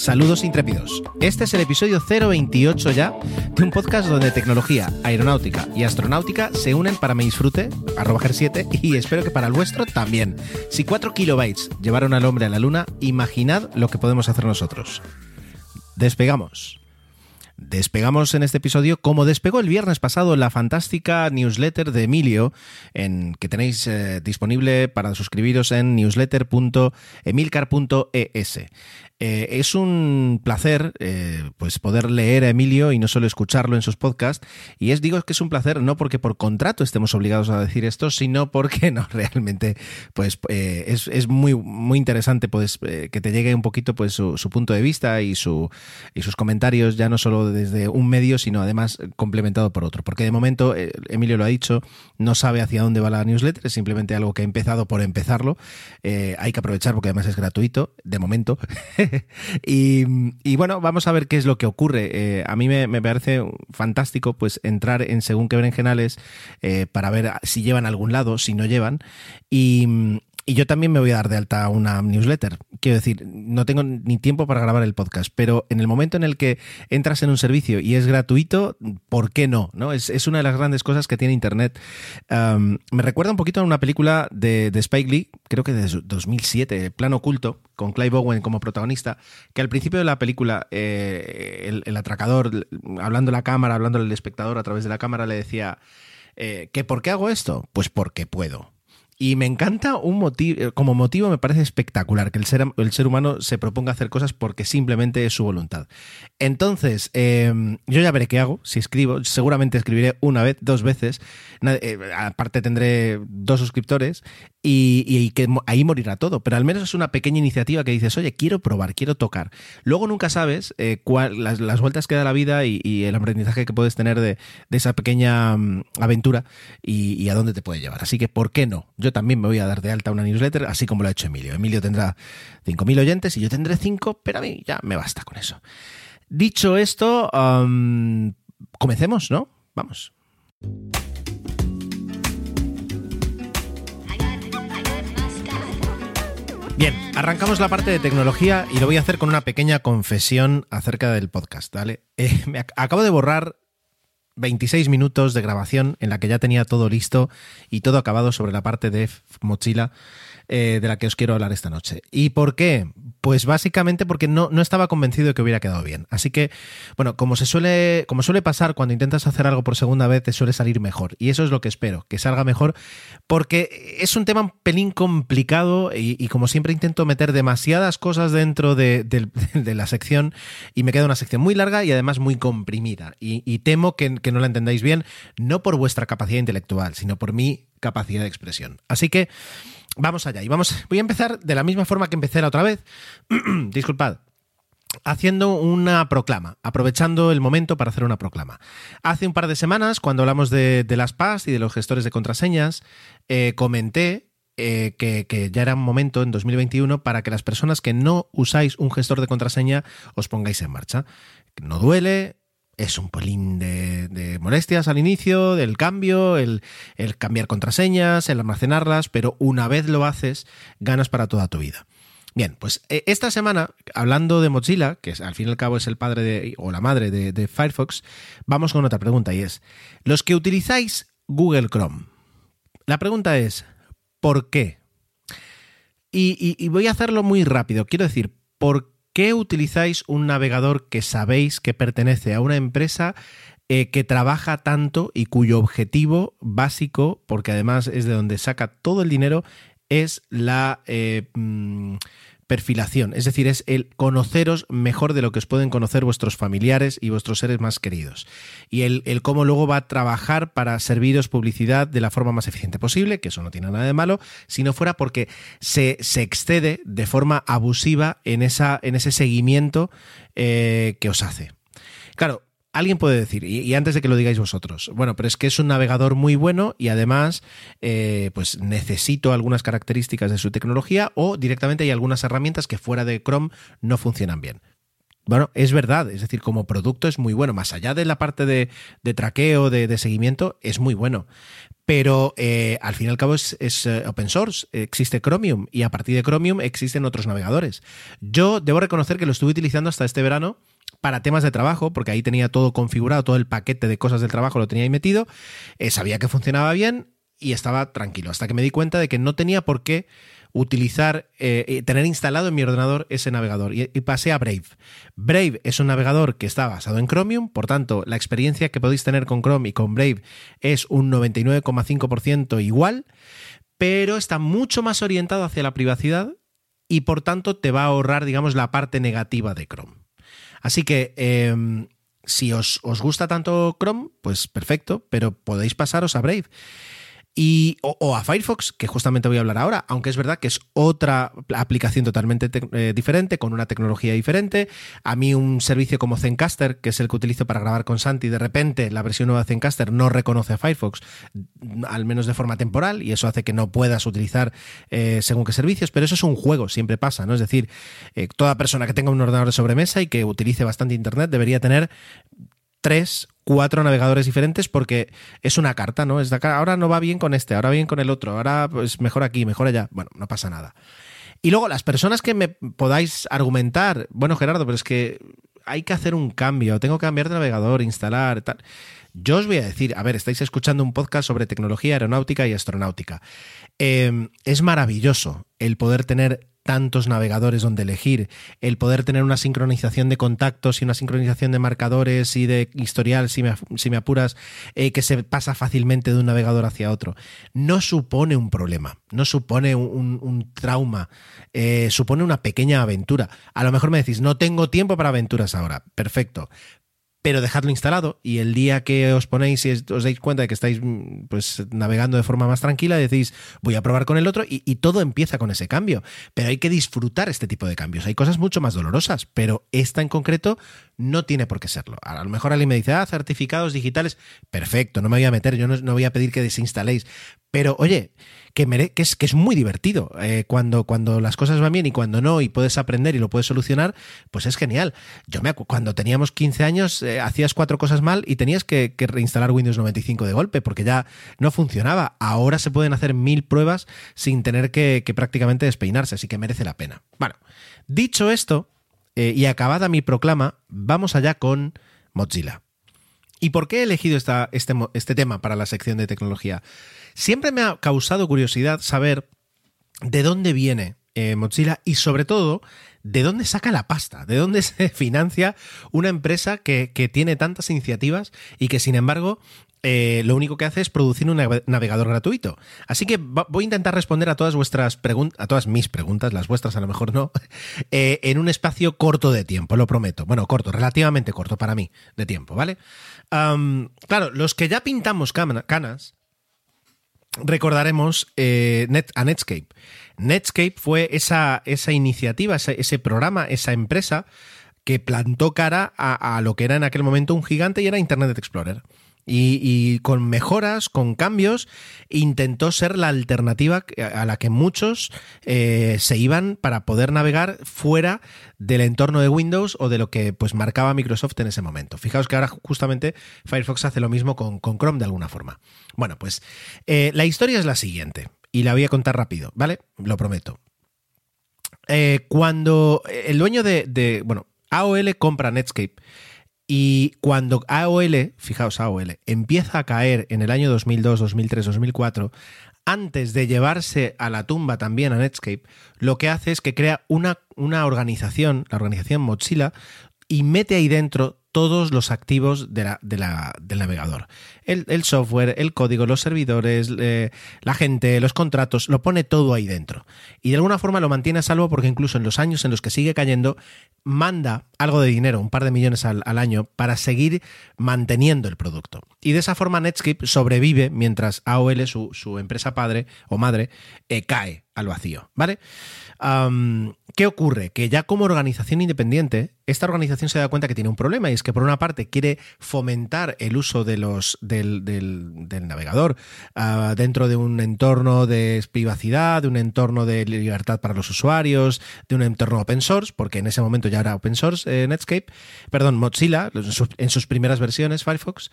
Saludos intrépidos. Este es el episodio 028 ya de un podcast donde tecnología, aeronáutica y astronáutica se unen para mi disfrute, arroba GER7, y espero que para el vuestro también. Si 4 kilobytes llevaron al hombre a la luna, imaginad lo que podemos hacer nosotros. Despegamos. Despegamos en este episodio como despegó el viernes pasado la fantástica newsletter de Emilio, en, que tenéis eh, disponible para suscribiros en newsletter.emilcar.es. Eh, es un placer eh, pues poder leer a Emilio y no solo escucharlo en sus podcasts. Y es digo que es un placer no porque por contrato estemos obligados a decir esto, sino porque no realmente pues eh, es, es muy muy interesante pues eh, que te llegue un poquito pues su, su punto de vista y su y sus comentarios ya no solo desde un medio sino además complementado por otro. Porque de momento eh, Emilio lo ha dicho no sabe hacia dónde va la newsletter es simplemente algo que ha empezado por empezarlo. Hay que aprovechar porque además es gratuito de momento. y, bueno, vamos a ver qué es lo que ocurre. Eh, a mí me, parece fantástico pues entrar en según qué berenjenales eh, para ver si llevan algún lado, si no llevan. Y, y yo también me voy a dar de alta una newsletter. Quiero decir, no tengo ni tiempo para grabar el podcast, pero en el momento en el que entras en un servicio y es gratuito, ¿por qué no? ¿No? Es, es una de las grandes cosas que tiene Internet. Me recuerda un poquito a una película de, de Spike Lee, creo que de 2007, Plan Oculto, con Clive Owen como protagonista, que al principio de la película eh, el, el, atracador, hablando a la cámara, hablando al espectador a través de la cámara, le decía, eh, ¿que por qué hago esto? Pues porque puedo. Y me encanta un motivo, como motivo me parece espectacular que el ser, el ser humano se proponga hacer cosas porque simplemente es su voluntad. Entonces, eh, yo ya veré qué hago, si escribo, seguramente escribiré una vez, dos veces, eh, aparte tendré dos suscriptores y, que ahí morirá todo, pero al menos es una pequeña iniciativa que dices, oye, quiero probar, quiero tocar. Luego nunca sabes eh, las, las, vueltas que da la vida y, el aprendizaje que puedes tener de, esa pequeña um, aventura y, a dónde te puede llevar. Así que, ¿por qué no? Yo también me voy a dar de alta una newsletter, así como lo ha hecho Emilio. Emilio tendrá 5.000 oyentes y yo tendré 5, pero a mí ya me basta con eso. Dicho esto, comencemos, ¿no? Vamos. Bien, arrancamos la parte de tecnología y lo voy a hacer con una pequeña confesión acerca del podcast, ¿vale? Eh, me ac acabo de borrar 26 minutos de grabación en la que ya tenía todo listo y todo acabado sobre la parte de Mochila eh, de la que os quiero hablar esta noche. ¿Y por qué? Pues básicamente porque no, no, estaba convencido de que hubiera quedado bien. Así que, bueno, como se suele, como suele pasar cuando intentas hacer algo por segunda vez, te suele salir mejor. Y eso es lo que espero, que salga mejor, porque es un tema un pelín complicado y, como siempre intento meter demasiadas cosas dentro de, la sección y me queda una sección muy larga y además muy comprimida. Y, temo que no la entendáis bien, no por vuestra capacidad intelectual, sino por mi capacidad de expresión. Así que vamos allá. Y vamos, voy a empezar de la misma forma que empecé la otra vez. Disculpad. Haciendo una proclama, aprovechando el momento para hacer una proclama. Hace un par de semanas, cuando hablamos de, las PAS y de los gestores de contraseñas, eh, comenté eh, que, ya era un momento en 2021 para que las personas que no usáis un gestor de contraseña os pongáis en marcha. No duele, es un pelín de, molestias al inicio, del cambio, el, cambiar contraseñas, el almacenarlas, pero una vez lo haces, ganas para toda tu vida. Bien, pues esta semana, hablando de Mozilla, que al fin y al cabo es el padre o la madre de, Firefox, vamos con otra pregunta y es, los que utilizáis Google Chrome, la pregunta es, ¿por qué? Y, y, y voy a hacerlo muy rápido, quiero decir, ¿por qué utilizáis un navegador que sabéis que pertenece a una empresa eh, que trabaja tanto y cuyo objetivo básico, porque además es de donde saca todo el dinero, es la eh, perfilación, es decir, es el conoceros mejor de lo que os pueden conocer vuestros familiares y vuestros seres más queridos. Y el, el cómo luego va a trabajar para serviros publicidad de la forma más eficiente posible, que eso no tiene nada de malo, si no fuera porque se, se excede de forma abusiva en, esa, en ese seguimiento eh, que os hace. Claro, alguien puede decir, y, antes de que lo digáis vosotros, bueno, pero es que es un navegador muy bueno y además, eh, pues necesito algunas características de su tecnología o directamente hay algunas herramientas que fuera de Chrome no funcionan bien. Bueno, es verdad, es decir, como producto es muy bueno, más allá de la parte de, de traqueo, de, de seguimiento, es muy bueno. Pero eh, al fin y al cabo es, es, eh, open source, existe Chromium y a partir de Chromium existen otros navegadores. Yo debo reconocer que lo estuve utilizando hasta este verano para temas de trabajo, porque ahí tenía todo configurado, todo el paquete de cosas del trabajo lo tenía ahí metido, eh, sabía que funcionaba bien y estaba tranquilo, hasta que me di cuenta de que no tenía por qué utilizar, eh, tener instalado en mi ordenador ese navegador y, y, pasé a Brave. Brave es un navegador que está basado en Chromium, por tanto, la experiencia que podéis tener con Chrome y con Brave es un 99,5% igual, pero está mucho más orientado hacia la privacidad y por tanto te va a ahorrar, digamos, la parte negativa de Chrome. Así que eh, si os, os, gusta tanto Chrome, pues perfecto, pero podéis pasaros a Brave. Y, o, o, a Firefox, que justamente voy a hablar ahora, aunque es verdad que es otra aplicación totalmente eh, diferente, con una tecnología diferente. A mí un servicio como Zencaster, que es el que utilizo para grabar con Santi, de repente la versión nueva de Zencaster no reconoce a Firefox, al menos de forma temporal, y eso hace que no puedas utilizar eh, según qué servicios, pero eso es un juego, siempre pasa, ¿no? Es decir, eh, toda persona que tenga un ordenador de sobremesa y que utilice bastante Internet debería tener tres, cuatro navegadores diferentes porque es una carta, ¿no? Es de acá, ahora no va bien con este, ahora bien con el otro, ahora pues mejor aquí, mejor allá. Bueno, no pasa nada. Y luego, las personas que me podáis argumentar, bueno, Gerardo, pero es que hay que hacer un cambio, tengo que cambiar de navegador, instalar, tal. Yo os voy a decir, a ver, estáis escuchando un podcast sobre tecnología aeronáutica y astronáutica. Eh, es maravilloso el poder tener tantos navegadores donde elegir, el poder tener una sincronización de contactos y una sincronización de marcadores y de historial, si me, apuras, eh, que se pasa fácilmente de un navegador hacia otro, no supone un problema, no supone un, un trauma, eh, supone una pequeña aventura. A lo mejor me decís, no tengo tiempo para aventuras ahora, perfecto, pero dejadlo instalado y el día que os ponéis y os dais cuenta de que estáis pues navegando de forma más tranquila, decís voy a probar con el otro y, y, todo empieza con ese cambio. Pero hay que disfrutar este tipo de cambios. Hay cosas mucho más dolorosas, pero esta en concreto no tiene por qué serlo. A lo mejor alguien me dice, ah, certificados digitales, perfecto, no me voy a meter, yo no, no voy a pedir que desinstaléis. Pero oye, que, mere que, es, que es muy divertido. Eh, cuando, cuando las cosas van bien y cuando no, y puedes aprender y lo puedes solucionar, pues es genial. Yo me cuando teníamos 15 años, eh, hacías cuatro cosas mal y tenías que, que, reinstalar Windows 95 de golpe, porque ya no funcionaba. Ahora se pueden hacer mil pruebas sin tener que, que prácticamente despeinarse, así que merece la pena. Bueno, dicho esto, eh, y acabada mi proclama, vamos allá con Mozilla. ¿Y por qué he elegido esta, este, este tema para la sección de tecnología? Siempre me ha causado curiosidad saber de dónde viene eh, Mozilla y sobre todo de dónde saca la pasta, de dónde se financia una empresa que, que tiene tantas iniciativas y que sin embargo eh, lo único que hace es producir un navegador gratuito. Así que voy a intentar responder a todas vuestras preguntas, a todas mis preguntas, las vuestras a lo mejor no, eh, en un espacio corto de tiempo, lo prometo. Bueno, corto, relativamente corto para mí de tiempo, ¿vale? Claro, los que ya pintamos canas, recordaremos eh, a Netscape. Netscape fue esa, iniciativa, ese, ese, programa, esa empresa que plantó cara a, a, lo que era en aquel momento un gigante y era Internet Explorer. Y, con mejoras, con cambios, intentó ser la alternativa a la que muchos eh, se iban para poder navegar fuera del entorno de Windows o de lo que pues marcaba Microsoft en ese momento. Fijaos que ahora justamente Firefox hace lo mismo con, con Chrome de alguna forma. Bueno, pues eh, la historia es la siguiente y la voy a contar rápido, ¿vale? Lo prometo. Eh, cuando el dueño de, de, bueno, AOL compra Netscape, y cuando AOL, fijaos AOL, empieza a caer en el año 2002, 2003, 2004, antes de llevarse a la tumba también a Netscape, lo que hace es que crea una, una organización, la organización Mozilla, y mete ahí dentro todos los activos de la- de la- del navegador. El, software, el código, los servidores, eh, la gente, los contratos, lo pone todo ahí dentro. Y de alguna forma lo mantiene a salvo porque incluso en los años en los que sigue cayendo, manda algo de dinero, un par de millones al, al año, para seguir manteniendo el producto. Y de esa forma Netscape sobrevive mientras AOL, su, su empresa padre o madre, eh, cae al vacío, ¿vale? ¿Qué ocurre? Que ya como organización independiente, esta organización se da cuenta que tiene un problema y es que por una parte quiere fomentar el uso de los, del, navegador ah, dentro de un entorno de privacidad, de un entorno de libertad para los usuarios, de un entorno open source, porque en ese momento ya era open source eh, Netscape, perdón, Mozilla, en sus, en sus primeras versiones, Firefox,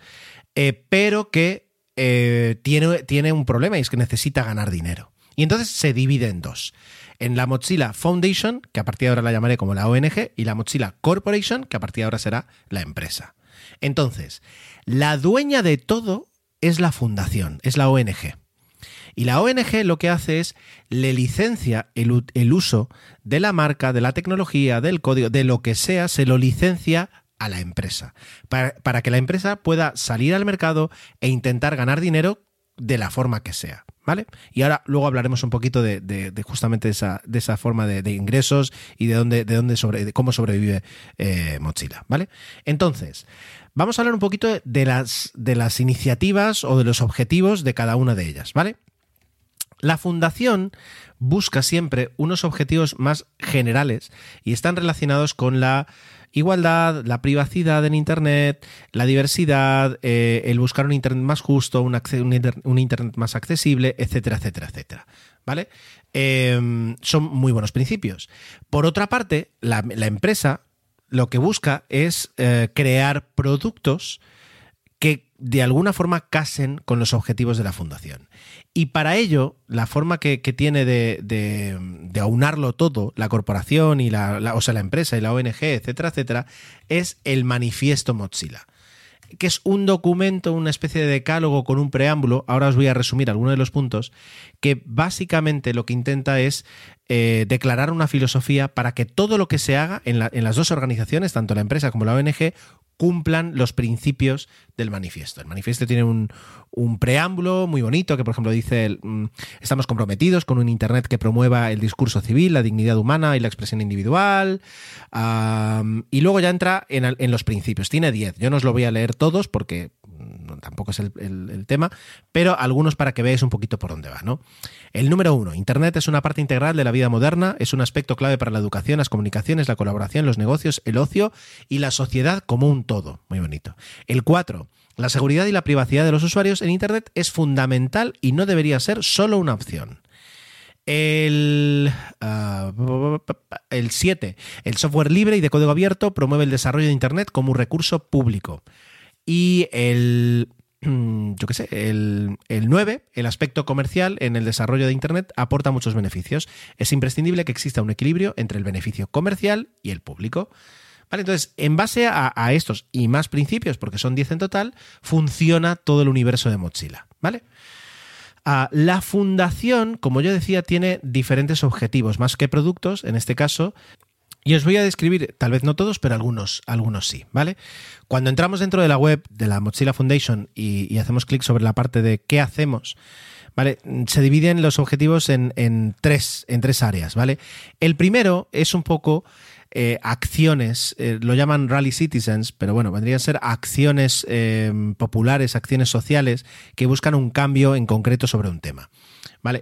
eh, pero que eh, tiene, tiene un problema y es que necesita ganar dinero. Y entonces se divide en dos. En la Mozilla Foundation, que a partir de ahora la llamaré como la ONG, y la Mozilla Corporation, que a partir de ahora será la empresa. Entonces, la dueña de todo es la fundación, es la ONG. Y la ONG lo que hace es le licencia el uso de la marca, de la tecnología, del código, de lo que sea, se lo licencia a la empresa. Para, para que la empresa pueda salir al mercado e intentar ganar dinero de la forma que sea. ¿Vale? Y ahora luego hablaremos un poquito de, justamente esa, de esa forma de, ingresos y de dónde, de dónde cómo sobrevive eh, Mozilla. ¿Vale? Entonces, vamos a hablar un poquito de las, de las iniciativas o de los objetivos de cada una de ellas. ¿Vale? La fundación busca siempre unos objetivos más generales y están relacionados con la igualdad, la privacidad en Internet, la diversidad, eh, el buscar un Internet más justo, un, un inter- un Internet más accesible, etcétera, etcétera, etcétera. ¿Vale? Eh, son muy buenos principios. Por otra parte, la, empresa lo que busca es eh, crear productos de alguna forma casen con los objetivos de la fundación. Y para ello, la forma que, tiene de, de- aunarlo todo, la corporación y la, o sea, la empresa y la ONG, etcétera, etcétera, es el manifiesto Mozilla que es un documento, una especie de decálogo con un preámbulo, ahora os voy a resumir algunos de los puntos, que básicamente lo que intenta es eh, declarar una filosofía para que todo lo que se haga en las dos organizaciones, tanto la empresa como la ONG, cumplan los principios del manifiesto. El manifiesto tiene un, preámbulo muy bonito que, por ejemplo, dice, mm, estamos comprometidos con un Internet que promueva el discurso civil, la dignidad humana y la expresión individual. Y luego ya entra en, en los principios. Tiene 10. Yo no os lo voy a leer todos porque tampoco es el, tema, pero algunos para que veáis un poquito por dónde va. ¿no? El número uno, Internet es una parte integral de la vida moderna, es un aspecto clave para la educación, las comunicaciones, la colaboración, los negocios, el ocio y la sociedad como un todo. Muy bonito. El cuatro, la seguridad y la privacidad de los usuarios en Internet es fundamental y no debería ser solo una opción. El, ah, el 7. El software libre y de código abierto promueve el desarrollo de Internet como un recurso público. Y el, yo qué sé, el, el 9, el aspecto comercial en el desarrollo de Internet aporta muchos beneficios. Es imprescindible que exista un equilibrio entre el beneficio comercial y el público. Vale, entonces, en base a, estos y más principios, porque son 10 en total, funciona todo el universo de Mozilla. ¿Vale? Ah, la fundación, como yo decía, tiene diferentes objetivos, más que productos, en este caso. Y os voy a describir, tal vez no todos, pero algunos, algunos sí, ¿vale? Cuando entramos dentro de la web de la Mozilla Foundation y, hacemos clic sobre la parte de qué hacemos, ¿vale? Se dividen los objetivos en, en tres, en tres áreas, ¿vale? El primero es un poco eh, acciones, eh, lo llaman rally citizens, pero bueno, vendrían a ser acciones eh, populares, acciones sociales que buscan un cambio en concreto sobre un tema.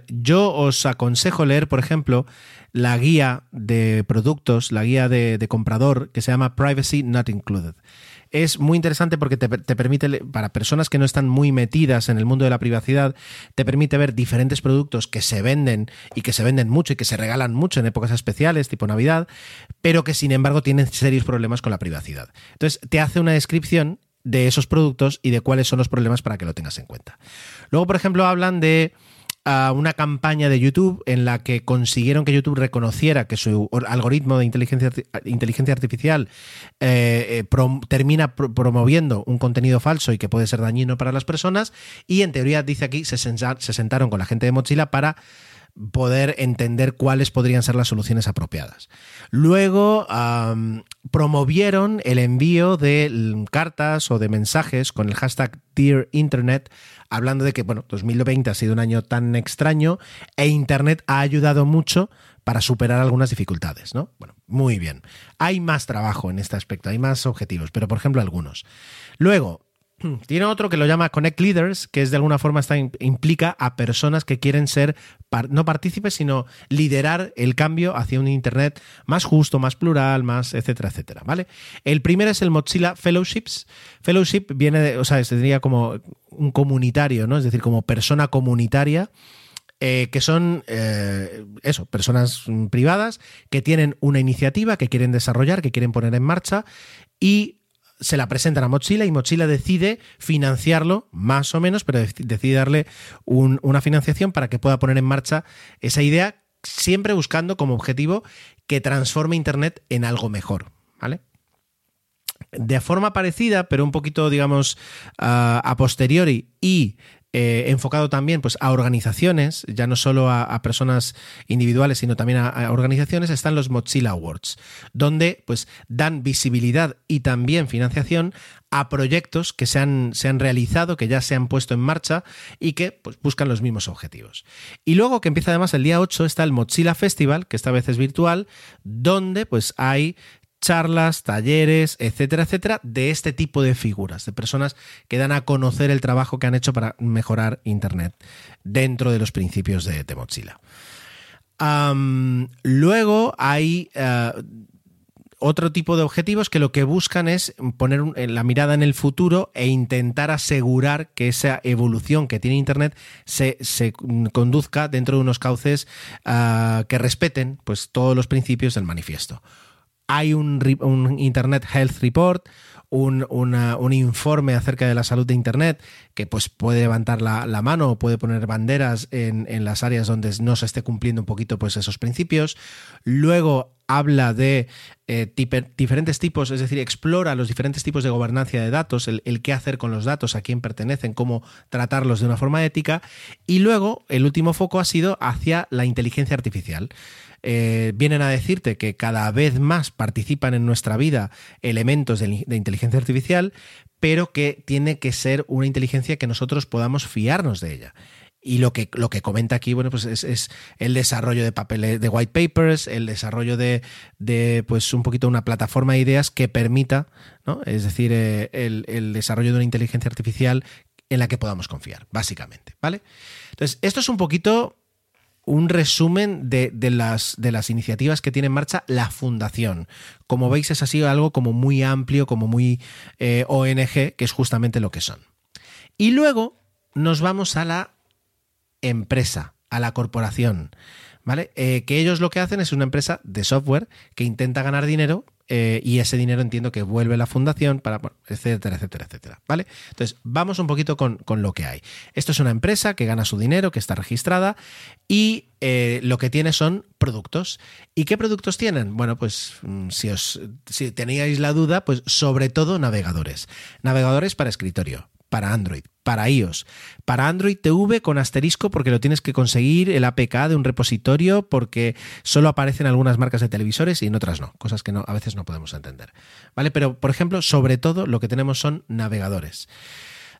Yo os aconsejo leer, por ejemplo, la guía de productos, la guía de, comprador que se llama Privacy Not Included. Es muy interesante porque te, te permite, para personas que no están muy metidas en el mundo de la privacidad, te permite ver diferentes productos que se venden y que se venden mucho y que se regalan mucho en épocas especiales, tipo Navidad, pero que sin embargo tienen serios problemas con la privacidad. Entonces, te hace una descripción de esos productos y de cuáles son los problemas para que lo tengas en cuenta. Luego, por ejemplo, hablan de a una campaña de YouTube en la que consiguieron que YouTube reconociera que su or- algoritmo de inteligencia, inteligencia artificial eh, eh, termina pro- promoviendo un contenido falso y que puede ser dañino para las personas y en teoría dice aquí se, sentaron con la gente de Mozilla para poder entender cuáles podrían ser las soluciones apropiadas. Luego promovieron el envío de cartas o de mensajes con el hashtag Dear Internet, hablando de que, bueno, 2020 ha sido un año tan extraño e Internet ha ayudado mucho para superar algunas dificultades, ¿no? Bueno, muy bien. Hay más trabajo en este aspecto, hay más objetivos, pero por ejemplo algunos. Luego, tiene otro que lo llama Connect Leaders, que es de alguna forma está, implica a personas que quieren ser no partícipes, sino liderar el cambio hacia un Internet más justo, más plural, más etcétera, etcétera. ¿vale? El primero es el Mozilla Fellowships. Fellowship viene de, o sea, sería como un comunitario, ¿no? Es decir, como persona comunitaria. eh, que son eh, eso, personas mm, privadas que tienen una iniciativa que quieren desarrollar, que quieren poner en marcha y se la presentan a Mozilla y Mozilla decide financiarlo, más o menos, pero dec- decide darle un- una financiación para que pueda poner en marcha esa idea, siempre buscando como objetivo que transforme Internet en algo mejor. ¿Vale? de forma parecida, pero un poquito, digamos, a, a posteriori y eh, enfocado también pues, a organizaciones, ya no solo a, personas individuales, sino también a, a organizaciones, están los Mozilla Awards, donde pues, dan visibilidad y también financiación a proyectos que se han, se han realizado, que ya se han puesto en marcha y que pues, buscan los mismos objetivos. Y luego que empieza además el día 8 está el Mozilla Festival, que esta vez es virtual, donde pues hay charlas, talleres, etcétera, etcétera, de este tipo de figuras, de personas que dan a conocer el trabajo que han hecho para mejorar Internet dentro de los principios de, de Mozilla. Luego hay eh, otro tipo de objetivos que lo que buscan es poner la mirada en el futuro e intentar asegurar que esa evolución que tiene Internet se, se conduzca dentro de unos cauces ah, que respeten pues, todos los principios del manifiesto hay un, Internet Health Report, un, un informe acerca de la salud de Internet que pues puede levantar la, la mano o puede poner banderas en, en las áreas donde no se esté cumpliendo un poquito pues esos principios. Luego habla de eh, diferentes tipos, es decir, explora los diferentes tipos de gobernancia de datos, el, el qué hacer con los datos, a quién pertenecen, cómo tratarlos de una forma ética. Y luego el último foco ha sido hacia la inteligencia artificial eh, vienen a decirte que cada vez más participan en nuestra vida elementos de, inteligencia artificial, pero que tiene que ser una inteligencia que nosotros podamos fiarnos de ella. Y lo que, lo que comenta aquí, bueno, pues es, el desarrollo de papeles, de white papers, el desarrollo de, de, pues un poquito una plataforma de ideas que permita, ¿no? Es decir, eh, el, el desarrollo de una inteligencia artificial en la que podamos confiar, básicamente, ¿vale? Entonces, esto es un poquito un resumen de, de las, de las iniciativas que tiene en marcha la fundación. Como veis, es así algo como muy amplio, como muy eh, ONG, que es justamente lo que son. Y luego nos vamos a la empresa, a la corporación, ¿vale? Eh, que ellos lo que hacen es una empresa de software que intenta ganar dinero eh, y ese dinero entiendo que vuelve a la fundación para, etcétera, etcétera, etcétera, ¿vale? Entonces, vamos un poquito con, con lo que hay. Esto es una empresa que gana su dinero, que está registrada y eh, lo que tiene son productos. ¿Y qué productos tienen? Bueno, pues mm, si os si teníais la duda, pues sobre todo navegadores. Navegadores para escritorio, para Android, para iOS, para Android TV con asterisco porque lo tienes que conseguir el APK de un repositorio porque solo aparecen algunas marcas de televisores y en otras no, cosas que no, a veces no podemos entender. ¿Vale? Pero, por ejemplo, sobre todo lo que tenemos son navegadores.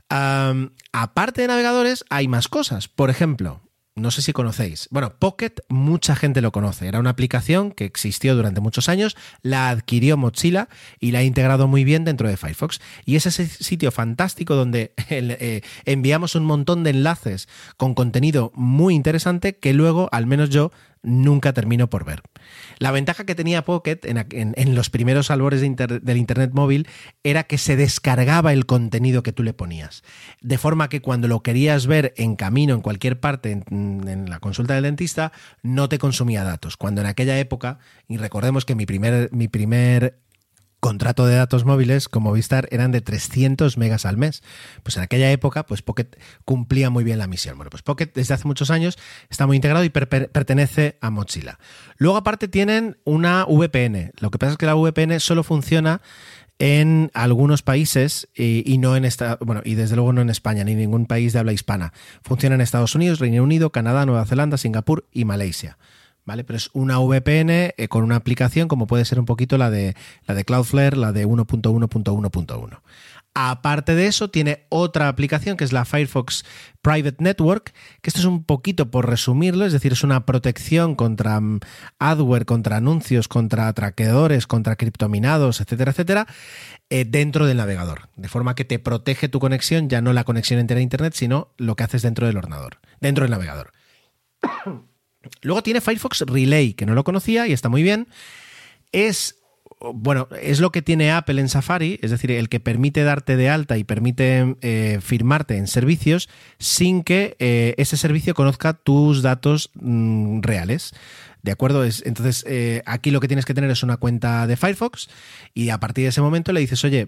Aparte de navegadores, hay más cosas. Por ejemplo, no sé si conocéis. Bueno, Pocket, mucha gente lo conoce. Era una aplicación que existió durante muchos años, la adquirió Mozilla y la ha integrado muy bien dentro de Firefox. Y es ese sitio fantástico donde eh, enviamos un montón de enlaces con contenido muy interesante que luego, al menos yo, nunca termino por ver. La ventaja que tenía Pocket en, los primeros albores de del Internet móvil era que se descargaba el contenido que tú le ponías. De forma que cuando lo querías ver en camino, en cualquier parte, en, en la consulta del dentista, no te consumía datos. Cuando en aquella época, y recordemos que mi primer, mi primer contrato de datos móviles como Vistar eran de 300 megas al mes. Pues en aquella época, pues Pocket cumplía muy bien la misión. Bueno, pues Pocket desde hace muchos años está muy integrado y per per pertenece a Mozilla. Luego aparte tienen una VPN. Lo que pasa es que la VPN solo funciona en algunos países y, no en esta, bueno, y desde luego no en España ni en ningún país de habla hispana. Funciona en Estados Unidos, Reino Unido, Canadá, Nueva Zelanda, Singapur y Malasia. ¿Vale? Pero es una VPN eh, con una aplicación como puede ser un poquito la de, la de Cloudflare, la de 1.1.1.1. Aparte de eso, tiene otra aplicación que es la Firefox Private Network, que esto es un poquito por resumirlo, es decir, es una protección contra mm, adware, contra anuncios, contra traqueadores, contra criptominados, etcétera, etcétera, eh, dentro del navegador. De forma que te protege tu conexión, ya no la conexión entera a Internet, sino lo que haces dentro del ordenador, dentro del navegador. Luego tiene Firefox Relay, que no lo conocía y está muy bien. Es bueno, es lo que tiene Apple en Safari, es decir, el que permite darte de alta y permite eh, firmarte en servicios sin que eh, ese servicio conozca tus datos mm, reales. ¿De acuerdo? Es, entonces, eh, aquí lo que tienes que tener es una cuenta de Firefox y a partir de ese momento le dices, oye,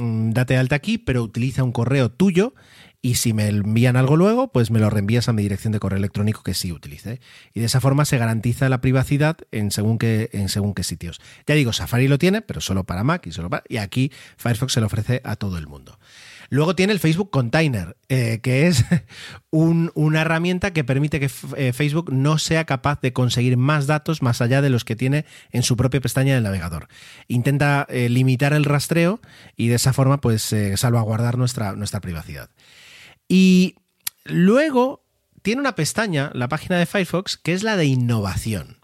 Mm, date alta aquí, pero utiliza un correo tuyo y si me envían algo luego, pues me lo reenvías a mi dirección de correo electrónico que sí utilice. Y de esa forma se garantiza la privacidad en según qué, en según qué sitios. Ya digo, Safari lo tiene, pero solo para Mac y solo para, y aquí Firefox se lo ofrece a todo el mundo. Luego tiene el Facebook Container, eh, que es un- una herramienta que permite que eh, Facebook no sea capaz de conseguir más datos más allá de los que tiene en su propia pestaña del navegador. Intenta eh, limitar el rastreo y de esa forma pues salvaguardar nuestra, nuestra privacidad. Y luego tiene una pestaña, la página de Firefox, que es la de innovación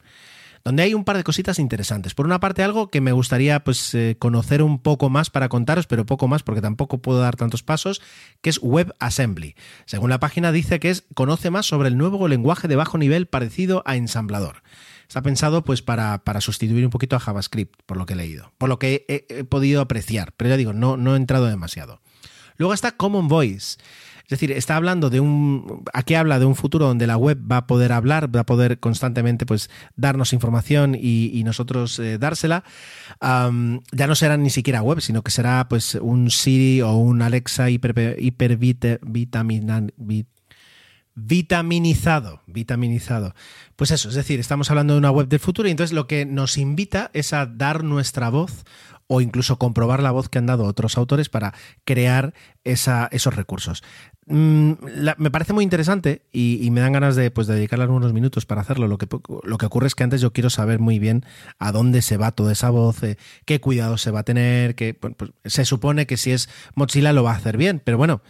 donde hay un par de cositas interesantes. Por una parte, algo que me gustaría pues, eh, conocer un poco más para contaros, pero poco más porque tampoco puedo dar tantos pasos, que es WebAssembly. Según la página dice que es conoce más sobre el nuevo lenguaje de bajo nivel parecido a ensamblador. Está pensado pues para, para sustituir un poquito a JavaScript, por lo que he leído, por lo que he, he podido apreciar, pero ya digo, no, no he entrado demasiado. Luego está Common Voice. Es decir, está hablando de un. Aquí habla de un futuro donde la web va a poder hablar, va a poder constantemente pues, darnos información y, nosotros eh, dársela. Ya no será ni siquiera web, sino que será pues un Siri o un Alexa hiper, hiper vitaminizado, vitaminizado. Pues eso, es decir, estamos hablando de una web del futuro y entonces lo que nos invita es a dar nuestra voz o incluso comprobar la voz que han dado otros autores para crear esa- esos recursos. Mm, me parece muy interesante y, me dan ganas de, pues, de dedicarle algunos minutos para hacerlo. Lo que, lo que ocurre es que antes yo quiero saber muy bien a dónde se va toda esa voz, eh, qué cuidado se va a tener, que pues, se supone que si es Mozilla lo va a hacer bien, pero bueno,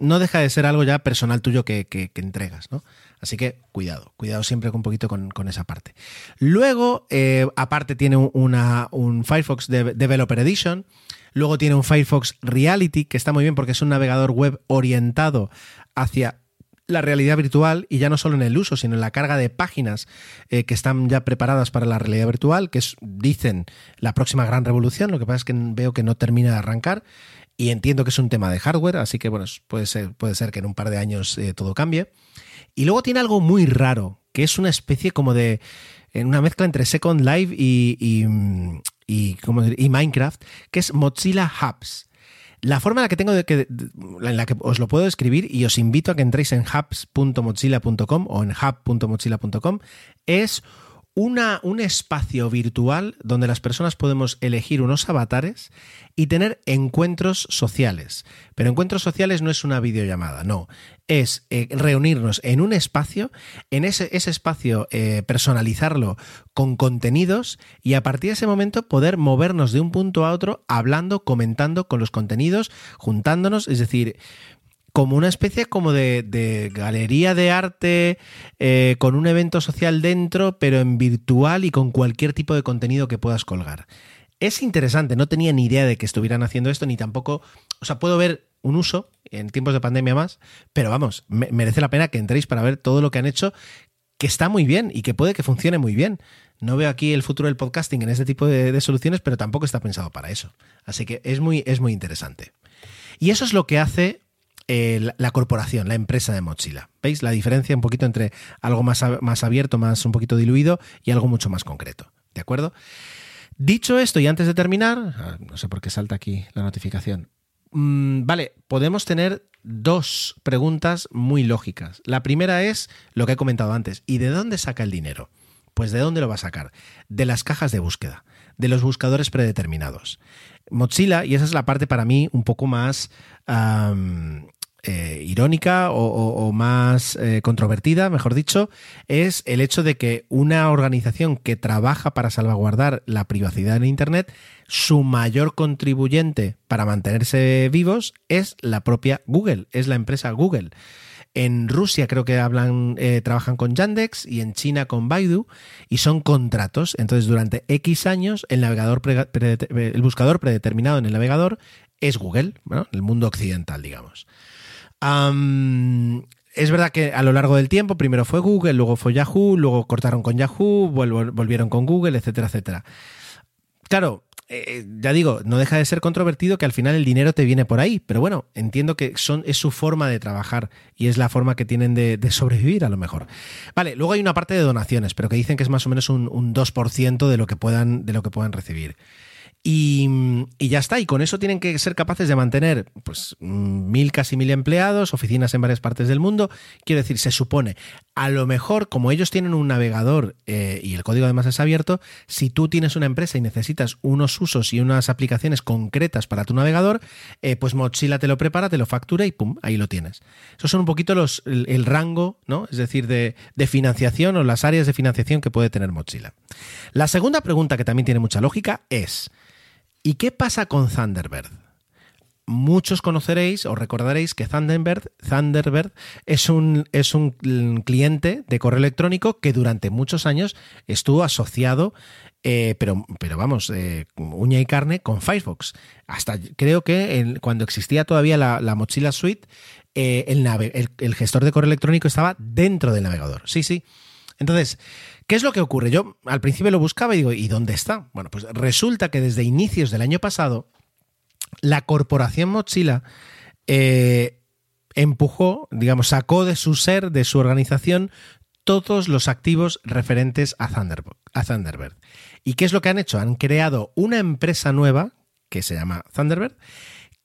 no deja de ser algo ya personal tuyo que, que- que entregas, ¿no? Así que cuidado, cuidado siempre un poquito con, esa parte. Luego, eh, aparte tiene un- una, un Firefox de- Developer Edition, luego tiene un Firefox Reality, que está muy bien porque es un navegador web orientado hacia la realidad virtual y ya no solo en el uso, sino en la carga de páginas eh, que están ya preparadas para la realidad virtual, que es, dicen, la próxima gran revolución. Lo que pasa es que veo que no termina de arrancar y entiendo que es un tema de hardware, así que bueno, puede ser, puede ser que en un par de años eh, todo cambie. Y luego tiene algo muy raro, que es una especie como de. en una mezcla entre Second Life y, y, mm, y, ¿cómo y Minecraft, que es Mozilla Hubs. La forma en la que tengo de que, en la que os lo puedo describir y os invito a que entréis en hubs.mozilla.com o en hub.mozilla.com es una, un espacio virtual donde las personas podemos elegir unos avatares y tener encuentros sociales. Pero encuentros sociales no es una videollamada, no. Es eh, reunirnos en un espacio, en ese, ese espacio eh, personalizarlo con contenidos y a partir de ese momento poder movernos de un punto a otro hablando, comentando con los contenidos, juntándonos. Es decir, como una especie como de, galería de arte eh, con un evento social dentro, pero en virtual y con cualquier tipo de contenido que puedas colgar. Es interesante, no tenía ni idea de que estuvieran haciendo esto, ni tampoco, o sea, puedo ver un uso en tiempos de pandemia más, pero vamos, me- merece la pena que entréis para ver todo lo que han hecho, que está muy bien y que puede que funcione muy bien. No veo aquí el futuro del podcasting en este tipo de, de soluciones, pero tampoco está pensado para eso. Así que es muy, es muy interesante. Y eso es lo que hace eh, la, corporación, la empresa de Mozilla. ¿Veis la diferencia un poquito entre algo más, más abierto, más un poquito diluido y algo mucho más concreto? ¿De acuerdo? Dicho esto, y antes de terminar, ah, no sé por qué salta aquí la notificación. Mm, vale, podemos tener dos preguntas muy lógicas. La primera es lo que he comentado antes. ¿Y de dónde saca el dinero? Pues de dónde lo va a sacar? De las cajas de búsqueda, de los buscadores predeterminados. Mozilla, y esa es la parte para mí un poco más eh, irónica o, más eh, controvertida, mejor dicho, es el hecho de que una organización que trabaja para salvaguardar la privacidad en Internet, su mayor contribuyente para mantenerse vivos es la propia Google, es la empresa Google. En Rusia creo que hablan, eh, trabajan con Yandex y en China con Baidu y son contratos. Entonces, durante X años, el navegador el buscador predeterminado en el navegador es Google, ¿no? el mundo occidental, digamos. Es verdad que a lo largo del tiempo, primero fue Google, luego fue Yahoo, luego cortaron con Yahoo, volvieron con Google, etcétera, etcétera. Claro, eh, ya digo, no deja de ser controvertido que al final el dinero te viene por ahí, pero bueno, entiendo que son, es su forma de trabajar y es la forma que tienen de, de sobrevivir a lo mejor. Vale, luego hay una parte de donaciones, pero que dicen que es más o menos un, un 2% de lo que puedan, de lo que puedan recibir. Y, ya está, y con eso tienen que ser capaces de mantener pues mil, casi mil empleados, oficinas en varias partes del mundo. Quiero decir, se supone, a lo mejor, como ellos tienen un navegador eh, y el código además es abierto, si tú tienes una empresa y necesitas unos usos y unas aplicaciones concretas para tu navegador, eh, pues Mozilla te lo prepara, te lo factura y pum, ahí lo tienes. Esos son un poquito los, el, el rango, ¿no? Es decir, de, de financiación o las áreas de financiación que puede tener Mozilla. La segunda pregunta que también tiene mucha lógica es. ¿Y qué pasa con Thunderbird? Muchos conoceréis o recordaréis que Thunderbird, es, un, es un cliente de correo electrónico que durante muchos años estuvo asociado, eh, pero, pero vamos, eh, uña y carne con Firefox. Hasta creo que cuando existía todavía la, la Mochila Suite, eh, el gestor de correo electrónico estaba dentro del navegador. Sí, sí. Entonces, ¿qué es lo que ocurre? Yo al principio lo buscaba y digo, ¿y dónde está? Bueno, pues resulta que desde inicios del año pasado, la corporación Mozilla eh, empujó, digamos, sacó de su ser, de su organización, todos los activos referentes a Thunderbird, a Thunderbird. ¿Y qué es lo que han hecho? Han creado una empresa nueva que se llama Thunderbird,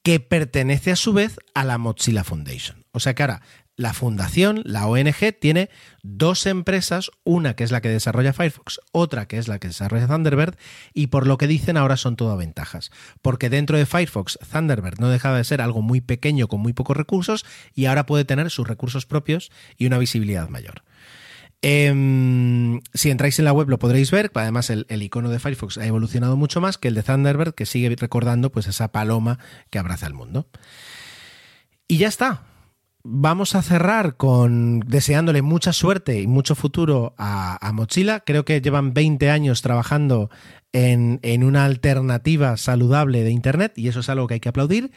que pertenece a su vez a la Mozilla Foundation. O sea que ahora la fundación, la ONG, tiene dos empresas, una que es la que desarrolla Firefox, otra que es la que desarrolla Thunderbird, y por lo que dicen ahora son todo ventajas. Porque dentro de Firefox, Thunderbird no dejaba de ser algo muy pequeño con muy pocos recursos y ahora puede tener sus recursos propios y una visibilidad mayor. Em, si entráis en la web lo podréis ver, además el, el icono de Firefox ha evolucionado mucho más que el de Thunderbird, que sigue recordando pues esa paloma que abraza el mundo. Y ya está. Vamos a cerrar con deseándole mucha suerte y mucho futuro a, a Mozilla. Creo que llevan 20 años trabajando en, una alternativa saludable de Internet y eso es algo que hay que aplaudir.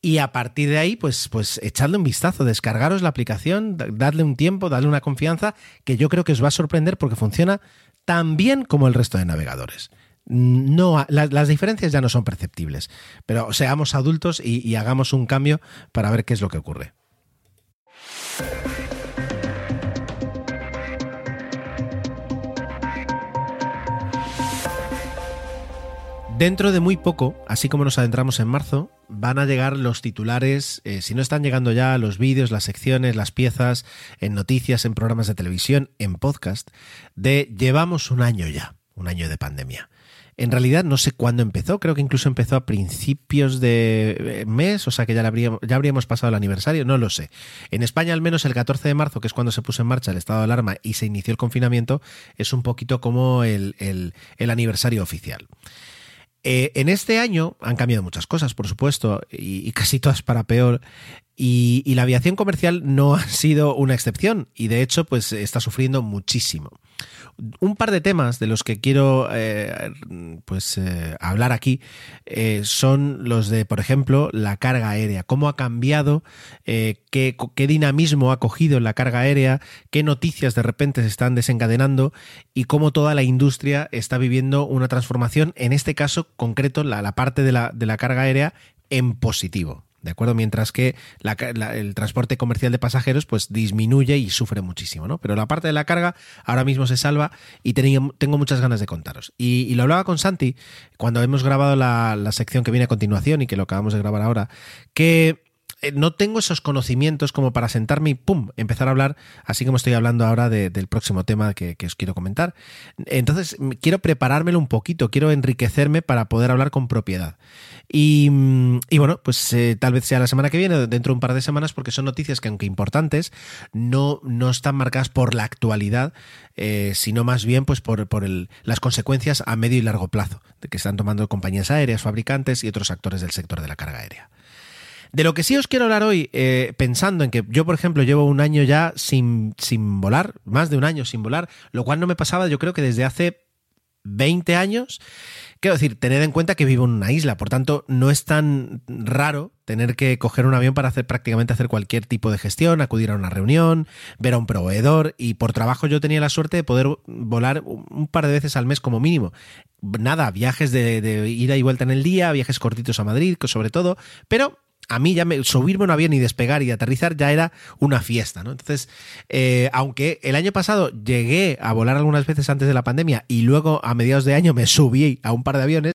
Y a partir de ahí, pues, pues echadle un vistazo, descargaros la aplicación, da- dadle un tiempo, dadle una confianza, que yo creo que os va a sorprender porque funciona tan bien como el resto de navegadores. No, la- las diferencias ya no son perceptibles, pero seamos adultos y hagamos un cambio para ver qué es lo que ocurre. Dentro de muy poco, así como nos adentramos en marzo, van a llegar los titulares, eh, si no están llegando ya los vídeos, las secciones, las piezas, en noticias, en programas de televisión, en podcast, de llevamos un año ya, un año de pandemia. En realidad no sé cuándo empezó, creo que incluso empezó a principios de eh, mes, o sea que ya, habríamos, pasado el aniversario, no lo sé. En España al menos el 14 de marzo, que es cuando se puso en marcha el estado de alarma y se inició el confinamiento, es un poquito como el aniversario oficial. Eh, en este año han cambiado muchas cosas, por supuesto, y, casi todas para peor. Y, y la aviación comercial no ha sido una excepción y de hecho pues está sufriendo muchísimo. Un par de temas de los que quiero eh, pues eh, hablar aquí eh, son los de, por ejemplo, la carga aérea. Cómo ha cambiado, qué, dinamismo ha cogido la carga aérea, qué noticias de repente se están desencadenando y cómo toda la industria está viviendo una transformación, en este caso concreto, la, parte de la carga aérea en positivo. ¿De acuerdo? Mientras que el transporte comercial de pasajeros pues disminuye y sufre muchísimo, ¿no? Pero la parte de la carga ahora mismo se salva y tengo muchas ganas de contaros. Y, y lo hablaba con Santi cuando hemos grabado la, la sección que viene a continuación y que lo acabamos de grabar ahora, que no tengo esos conocimientos como para sentarme y pum, empezar a hablar, así como estoy hablando ahora de- del próximo tema que, os quiero comentar. Entonces, quiero preparármelo un poquito, quiero enriquecerme para poder hablar con propiedad. Y, mm, bueno, pues eh, tal vez sea la semana que viene, dentro de un par de semanas, porque son noticias que, aunque importantes, no, no están marcadas por la actualidad, eh, sino más bien pues por, por el- las consecuencias a medio y largo plazo que están tomando compañías aéreas, fabricantes y otros actores del sector de la carga aérea. De lo que sí os quiero hablar hoy, eh, pensando en que yo, por ejemplo, llevo un año ya sin, sin volar, más de un año sin volar, lo cual no me pasaba yo creo que desde hace 20 años. Quiero decir, tened en cuenta que vivo en una isla, por tanto, no es tan raro tener que coger un avión para hacer prácticamente hacer cualquier tipo de gestión, acudir a una reunión, ver a un proveedor y por trabajo yo tenía la suerte de poder volar un par de veces al mes como mínimo. Nada, viajes de, de ida y vuelta en el día, viajes cortitos a Madrid, sobre todo, pero a mí ya me, subirme a un avión y despegar y aterrizar ya era una fiesta, ¿no? Entonces, eh, aunque el año pasado llegué a volar algunas veces antes de la pandemia y luego a mediados de año me subí a un par de aviones,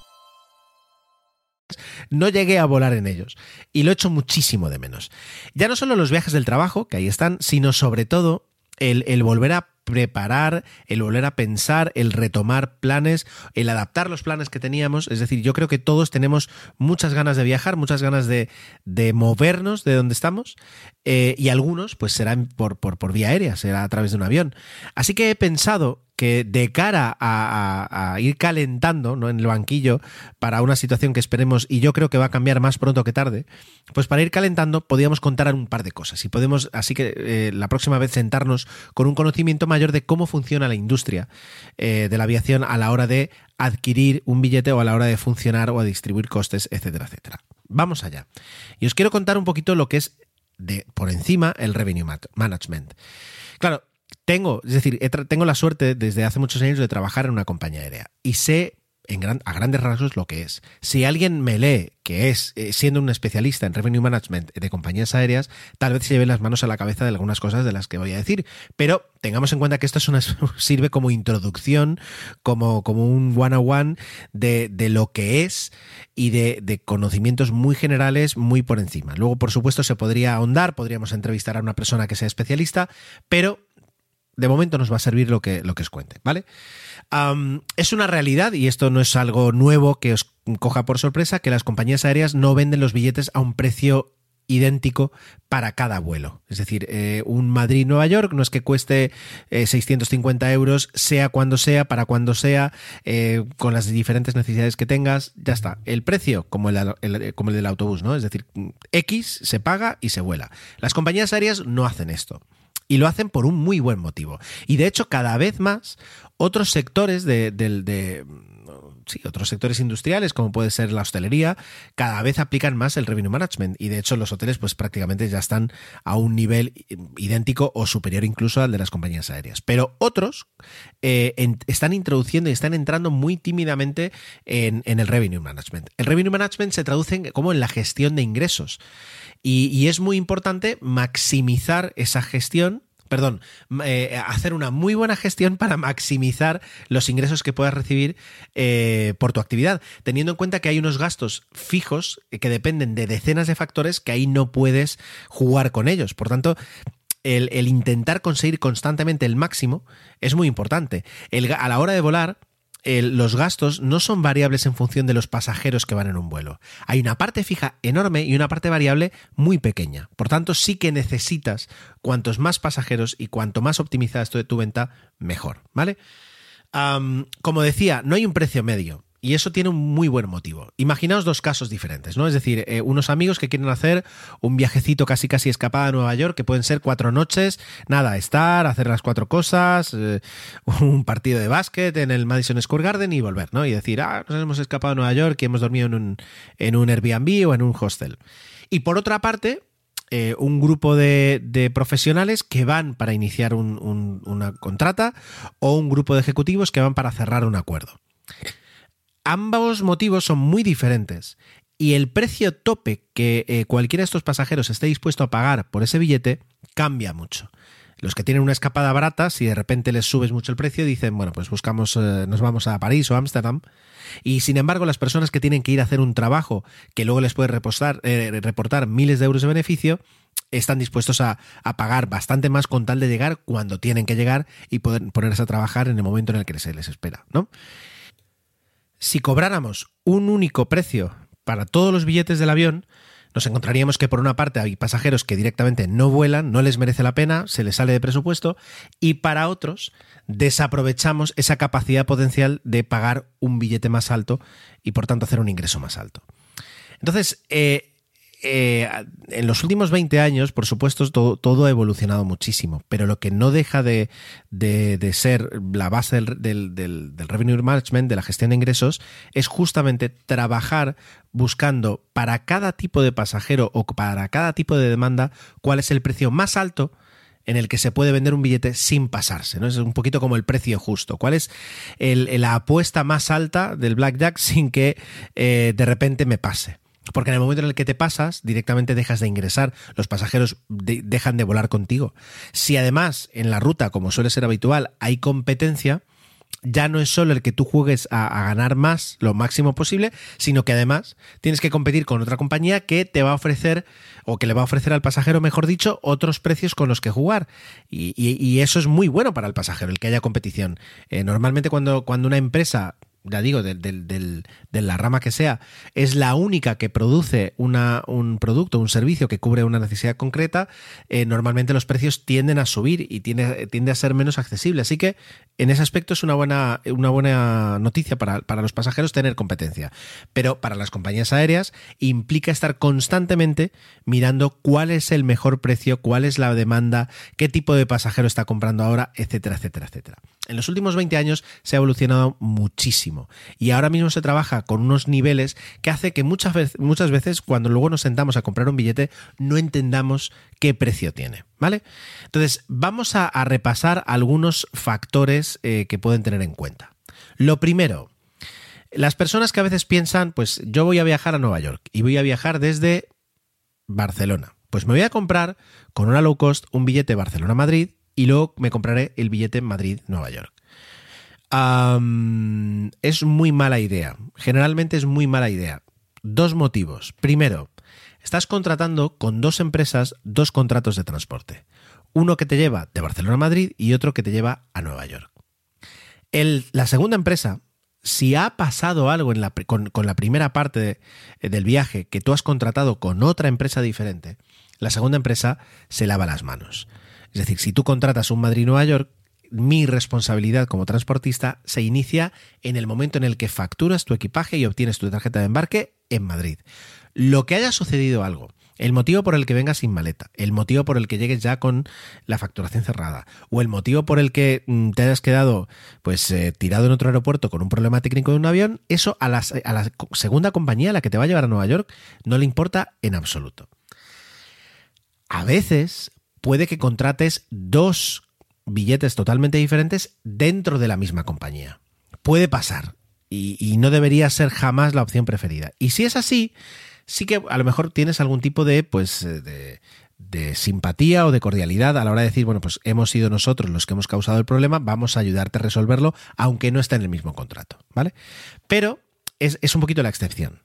no llegué a volar en ellos y lo echo muchísimo de menos. Ya no solo los viajes del trabajo, que ahí están, sino sobre todo el, volver a preparar, el volver a pensar, el retomar planes, el adaptar los planes que teníamos. Es decir, yo creo que todos tenemos muchas ganas de viajar, muchas ganas de, de movernos de donde estamos eh, y algunos pues serán por, por, por vía aérea, será a través de un avión. Así que he pensado que de cara a, ir calentando ¿no? en el banquillo para una situación que esperemos y yo creo que va a cambiar más pronto que tarde, pues para ir calentando podíamos contar un par de cosas y podemos así que eh, la próxima vez sentarnos con un conocimiento mayor de cómo funciona la industria eh, de la aviación a la hora de adquirir un billete o a la hora de funcionar o a distribuir costes, etcétera, etcétera. Vamos allá. Y os quiero contar un poquito lo que es de por encima el revenue ma- management. Claro, tengo, es decir, tengo la suerte desde hace muchos años de trabajar en una compañía aérea y sé en a grandes rasgos lo que es. Si alguien me lee que es, eh, siendo un especialista en revenue management de compañías aéreas, tal vez se lleve las manos a la cabeza de algunas cosas de las que voy a decir. Pero tengamos en cuenta que esto es una, sirve como introducción, como, como un one-on-one de, de lo que es y de, de conocimientos muy generales, muy por encima. Luego, por supuesto, se podría ahondar, podríamos entrevistar a una persona que sea especialista, pero de momento nos va a servir lo que, lo que os cuente, ¿vale? Es una realidad, y esto no es algo nuevo que os coja por sorpresa, que las compañías aéreas no venden los billetes a un precio idéntico para cada vuelo. Es decir, eh, un Madrid-Nueva York no es que cueste eh, 650 euros, sea cuando sea, para cuando sea, eh, con las diferentes necesidades que tengas, ya está. El precio, como el, el- como el del autobús, ¿no? Es decir, X se paga y se vuela. Las compañías aéreas no hacen esto. Y lo hacen por un muy buen motivo. Y de hecho, cada vez más, otros sectores de, de- sí, otros sectores industriales, como puede ser la hostelería, cada vez aplican más el revenue management. Y de hecho, los hoteles, pues prácticamente ya están a un nivel idéntico o superior incluso al de las compañías aéreas. Pero otros eh, están introduciendo y están entrando muy tímidamente en, el revenue management. El revenue management se traduce como en la gestión de ingresos. Y, es muy importante maximizar esa gestión perdón, eh, hacer una muy buena gestión para maximizar los ingresos que puedas recibir eh, por tu actividad, teniendo en cuenta que hay unos gastos fijos que dependen de decenas de factores que ahí no puedes jugar con ellos. Por tanto, el, el intentar conseguir constantemente el máximo es muy importante. El a la hora de volar, los gastos no son variables en función de los pasajeros que van en un vuelo. Hay una parte fija enorme y una parte variable muy pequeña. Por tanto, sí que necesitas cuantos más pasajeros y cuanto más optimizada esté tu venta, mejor, ¿vale? Como decía, no hay un precio medio. Y eso tiene un muy buen motivo. Imaginaos dos casos diferentes, ¿no? Es decir, eh, unos amigos que quieren hacer un viajecito casi casi escapada a Nueva York, que pueden ser cuatro noches, nada, estar, hacer las cuatro cosas, eh, un partido de básquet en el Madison Square Garden y volver, ¿no? Y decir, ah, nos hemos escapado a Nueva York y hemos dormido en un, en un Airbnb o en un hostel. Y por otra parte, eh, un grupo de, profesionales que van para iniciar un- un- una contrata o un grupo de ejecutivos que van para cerrar un acuerdo. Ambos motivos son muy diferentes y el precio tope que eh, cualquiera de estos pasajeros esté dispuesto a pagar por ese billete cambia mucho. Los que tienen una escapada barata, si de repente les subes mucho el precio, dicen, bueno, pues buscamos, eh, nos vamos a París o Ámsterdam. Y sin embargo, las personas que tienen que ir a hacer un trabajo que luego les puede eh, reportar miles de euros de beneficio, están dispuestos a, a pagar bastante más con tal de llegar cuando tienen que llegar y poder ponerse a trabajar en el momento en el que se les espera, ¿no? Si cobráramos un único precio para todos los billetes del avión, nos encontraríamos que por una parte hay pasajeros que directamente no vuelan, no les merece la pena, se les sale de presupuesto, y para otros desaprovechamos esa capacidad potencial de pagar un billete más alto y por tanto hacer un ingreso más alto. Entonces, eh, eh, en los últimos 20 años, por supuesto, todo, todo ha evolucionado muchísimo, pero lo que no deja de, de- de ser la base del, del- del- revenue management, de la gestión de ingresos, es justamente trabajar buscando para cada tipo de pasajero o para cada tipo de demanda cuál es el precio más alto en el que se puede vender un billete sin pasarse, ¿no? Es un poquito como el precio justo. ¿Cuál es la apuesta más alta del blackjack sin que eh, de repente me pase? Porque en el momento en el que te pasas, directamente dejas de ingresar, los pasajeros de- dejan de volar contigo. Si además en la ruta, como suele ser habitual, hay competencia, ya no es solo el que tú juegues a, ganar más, lo máximo posible, sino que además tienes que competir con otra compañía que te va a ofrecer, o que le va a ofrecer al pasajero, mejor dicho, otros precios con los que jugar. Y eso es muy bueno para el pasajero, el que haya competición. Eh, normalmente cuando, cuando una empresa ya digo, del- de la rama que sea, es la única que produce un producto, un servicio que cubre una necesidad concreta, eh, normalmente los precios tienden a subir y tiende, tiende a ser menos accesible. Así que en ese aspecto es una buena, una buena noticia para, para los pasajeros tener competencia. Pero para las compañías aéreas implica estar constantemente mirando cuál es el mejor precio, cuál es la demanda, qué tipo de pasajero está comprando ahora, etcétera, etcétera, etcétera. En los últimos 20 años se ha evolucionado muchísimo y ahora mismo se trabaja con unos niveles que hace que muchas veces, muchas veces cuando luego nos sentamos a comprar un billete no entendamos qué precio tiene, ¿vale? Entonces vamos a, repasar algunos factores eh, que pueden tener en cuenta. Lo primero, las personas que a veces piensan, pues yo voy a viajar a Nueva York y voy a viajar desde Barcelona. Pues me voy a comprar con una low cost un billete Barcelona-Madrid y luego me compraré el billete Madrid-Nueva York. Es muy mala idea. Generalmente es muy mala idea. Dos motivos. Primero, estás contratando con dos empresas dos contratos de transporte. Uno que te lleva de Barcelona a Madrid y otro que te lleva a Nueva York. La segunda empresa, si ha pasado algo con, la primera parte de- del viaje que tú has contratado con otra empresa diferente, la segunda empresa se lava las manos. Es decir, si tú contratas un Madrid-Nueva York, mi responsabilidad como transportista se inicia en el momento en el que facturas tu equipaje y obtienes tu tarjeta de embarque en Madrid. Lo que haya sucedido algo el motivo por el que vengas sin maleta, el motivo por el que llegues ya con la facturación cerrada, o el motivo por el que mm, te hayas quedado pues eh, tirado en otro aeropuerto con un problema técnico de un avión, eso a, a la segunda compañía, la que te va a llevar a Nueva York, no le importa en absoluto. A veces puede que contrates dos billetes totalmente diferentes dentro de la misma compañía. Puede pasar y, no debería ser jamás la opción preferida. Y si es así, sí que a lo mejor tienes algún tipo de, pues, eh, de simpatía o de cordialidad a la hora de decir, bueno, pues hemos sido nosotros los que hemos causado el problema, vamos a ayudarte a resolverlo, aunque no esté en el mismo contrato, ¿vale? Pero es, es un poquito la excepción.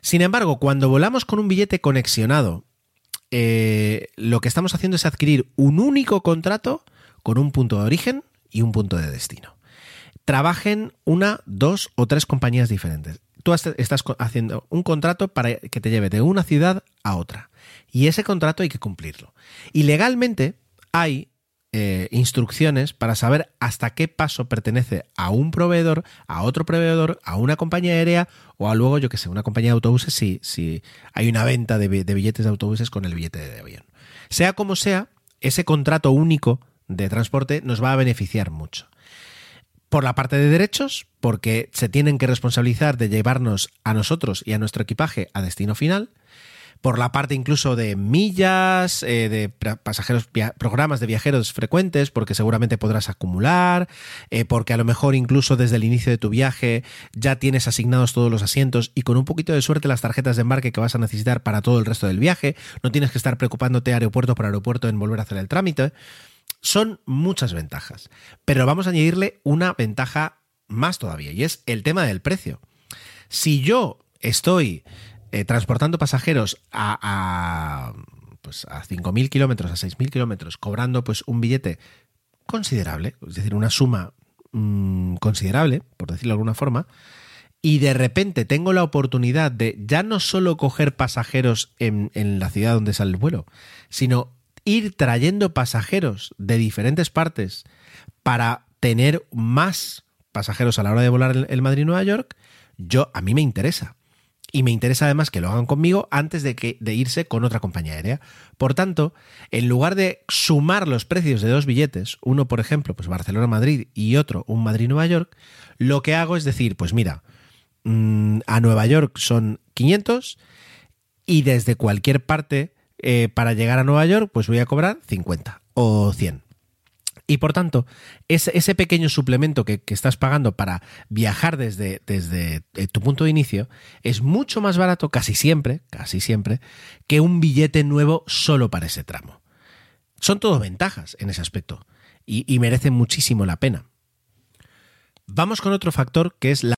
Sin embargo, cuando volamos con un billete conexionado, eh, lo que estamos haciendo es adquirir un único contrato con un punto de origen y un punto de destino. Trabajen una, dos o tres compañías diferentes. Tú estás haciendo un contrato para que te lleve de una ciudad a otra. Y ese contrato hay que cumplirlo. Y legalmente hay eh, instrucciones para saber hasta qué paso pertenece a un proveedor, a otro proveedor, a una compañía aérea o a luego, yo que sé, una compañía de autobuses si, si hay una venta de, de billetes de autobuses con el billete de avión. Sea como sea, ese contrato único de transporte nos va a beneficiar mucho. Por la parte de derechos, porque se tienen que responsabilizar de llevarnos a nosotros y a nuestro equipaje a destino final. Por la parte incluso de millas, eh, de pasajeros, programas de viajeros frecuentes, porque seguramente podrás acumular, eh, porque a lo mejor incluso desde el inicio de tu viaje ya tienes asignados todos los asientos y con un poquito de suerte las tarjetas de embarque que vas a necesitar para todo el resto del viaje. No tienes que estar preocupándote aeropuerto por aeropuerto en volver a hacer el trámite. Son muchas ventajas, pero vamos a añadirle una ventaja más todavía y es el tema del precio. Si yo estoy eh, transportando pasajeros a, pues a 5.000 kilómetros, a 6.000 kilómetros, cobrando pues un billete considerable, es decir, una suma mm, considerable, por decirlo de alguna forma, y de repente tengo la oportunidad de ya no solo coger pasajeros en, en la ciudad donde sale el vuelo, sino ir trayendo pasajeros de diferentes partes para tener más pasajeros a la hora de volar el, el Madrid-Nueva York, yo a mí me interesa. Y me interesa además que lo hagan conmigo antes de, que, de irse con otra compañía aérea. Por tanto, en lugar de sumar los precios de dos billetes, uno por ejemplo, pues Barcelona-Madrid y otro un Madrid-Nueva York, lo que hago es decir, pues mira, mm, a Nueva York son 500 y desde cualquier parte eh, para llegar a Nueva York pues voy a cobrar 50 o 100. Y por tanto, ese, ese pequeño suplemento que, estás pagando para viajar desde, desde eh, tu punto de inicio es mucho más barato, casi siempre, casi siempre, que un billete nuevo solo para ese tramo. Son todo ventajas en ese aspecto y, y merecen muchísimo la pena. Vamos con otro factor que es la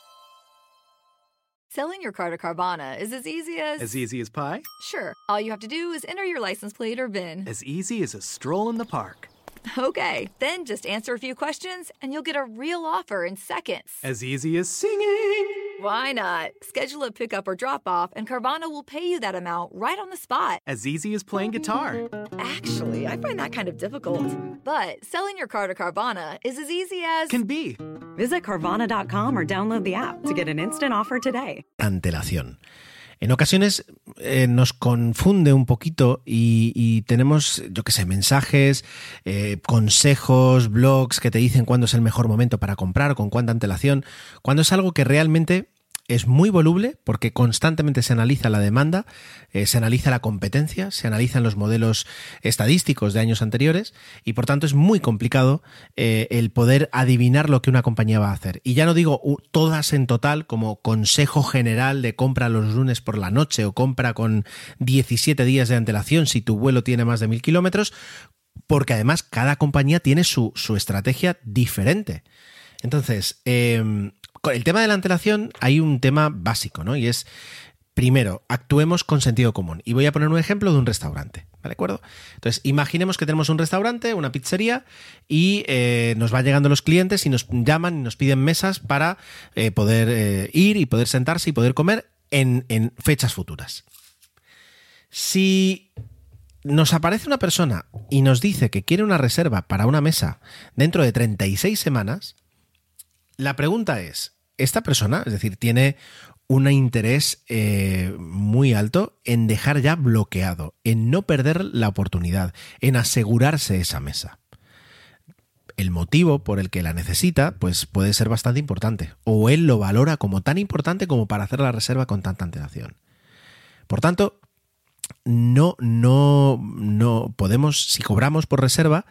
Selling your car to Carvana is as easy as. As easy as pie? Sure. All you have to do is enter your license plate or VIN. As easy as a stroll in the park. Okay, then just answer a few questions and you'll get a real offer in seconds. As easy as singing. Why not? Schedule a pickup or drop off, and Carvana will pay you that amount right on the spot. As easy as playing guitar. Actually, I find that kind of difficult. But selling your car to Carvana is as easy as. Can be. Visit Carvana.com or download the app to get an instant offer today. antelación. En ocasiones eh, nos confunde un poquito y, tenemos, yo qué sé, mensajes, eh, consejos, blogs que te dicen cuándo es el mejor momento para comprar, con cuánta antelación, cuando es algo que realmente es muy voluble porque constantemente se analiza la demanda, eh, se analiza la competencia, se analizan los modelos estadísticos de años anteriores y por tanto es muy complicado eh, el poder adivinar lo que una compañía va a hacer. Y ya no digo todas en total como consejo general de compra los lunes por la noche o compra con 17 días de antelación si tu vuelo tiene más de mil kilómetros, porque además cada compañía tiene su, su estrategia diferente. Entonces, eh, con el tema de la antelación hay un tema básico, ¿no? Y es, primero, actuemos con sentido común. Y voy a poner un ejemplo de un restaurante, ¿De acuerdo? Entonces, imaginemos que tenemos un restaurante, una pizzería, y eh, nos van llegando los clientes y nos llaman y nos piden mesas para eh, poder eh, ir y poder sentarse y poder comer en, en fechas futuras. Si nos aparece una persona y nos dice que quiere una reserva para una mesa dentro de 36 semanas, la pregunta es, ¿esta persona, es decir, tiene un interés eh, muy alto en dejar ya bloqueado, en no perder la oportunidad, en asegurarse esa mesa? El motivo por el que la necesita, pues puede ser bastante importante, o él lo valora como tan importante como para hacer la reserva con tanta antelación. Por tanto, no, no, no podemos, si cobramos por reserva,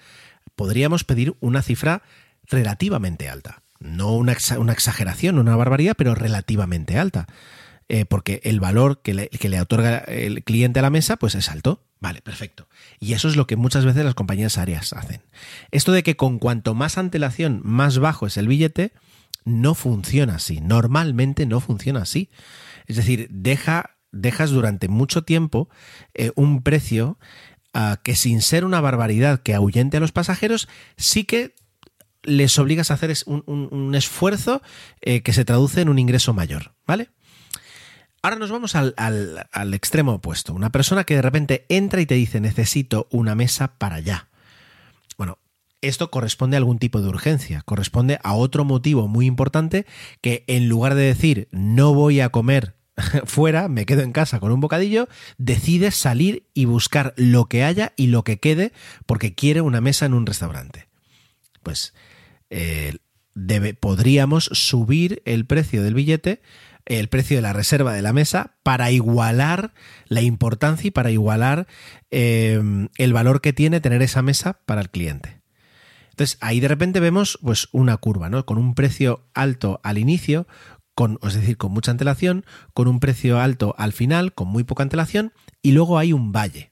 podríamos pedir una cifra relativamente alta. No una, exa- una exageración, una barbaridad, pero relativamente alta. Eh, porque el valor que le, que le otorga el cliente a la mesa, pues es alto. Vale, perfecto. Y eso es lo que muchas veces las compañías aéreas hacen. Esto de que con cuanto más antelación, más bajo es el billete, no funciona así. Normalmente no funciona así. Es decir, deja, dejas durante mucho tiempo eh, un precio ah, que sin ser una barbaridad que ahuyente a los pasajeros, sí que les obligas a hacer un, esfuerzo eh, que se traduce en un ingreso mayor, ¿vale? Ahora nos vamos al, al- al extremo opuesto. Una persona que de repente entra y te dice necesito una mesa para allá. Bueno, esto corresponde a algún tipo de urgencia, corresponde a otro motivo muy importante que en lugar de decir no voy a comer fuera, me quedo en casa con un bocadillo, decide salir y buscar lo que haya y lo que quede porque quiere una mesa en un restaurante. Pues eh, podríamos subir el precio del billete, el precio de la reserva de la mesa, para igualar la importancia y para igualar eh, el valor que tiene tener esa mesa para el cliente. Entonces ahí de repente vemos pues una curva, ¿no? Con un precio alto al inicio, con, es decir, con mucha antelación, con un precio alto al final, con muy poca antelación, y luego hay un valle.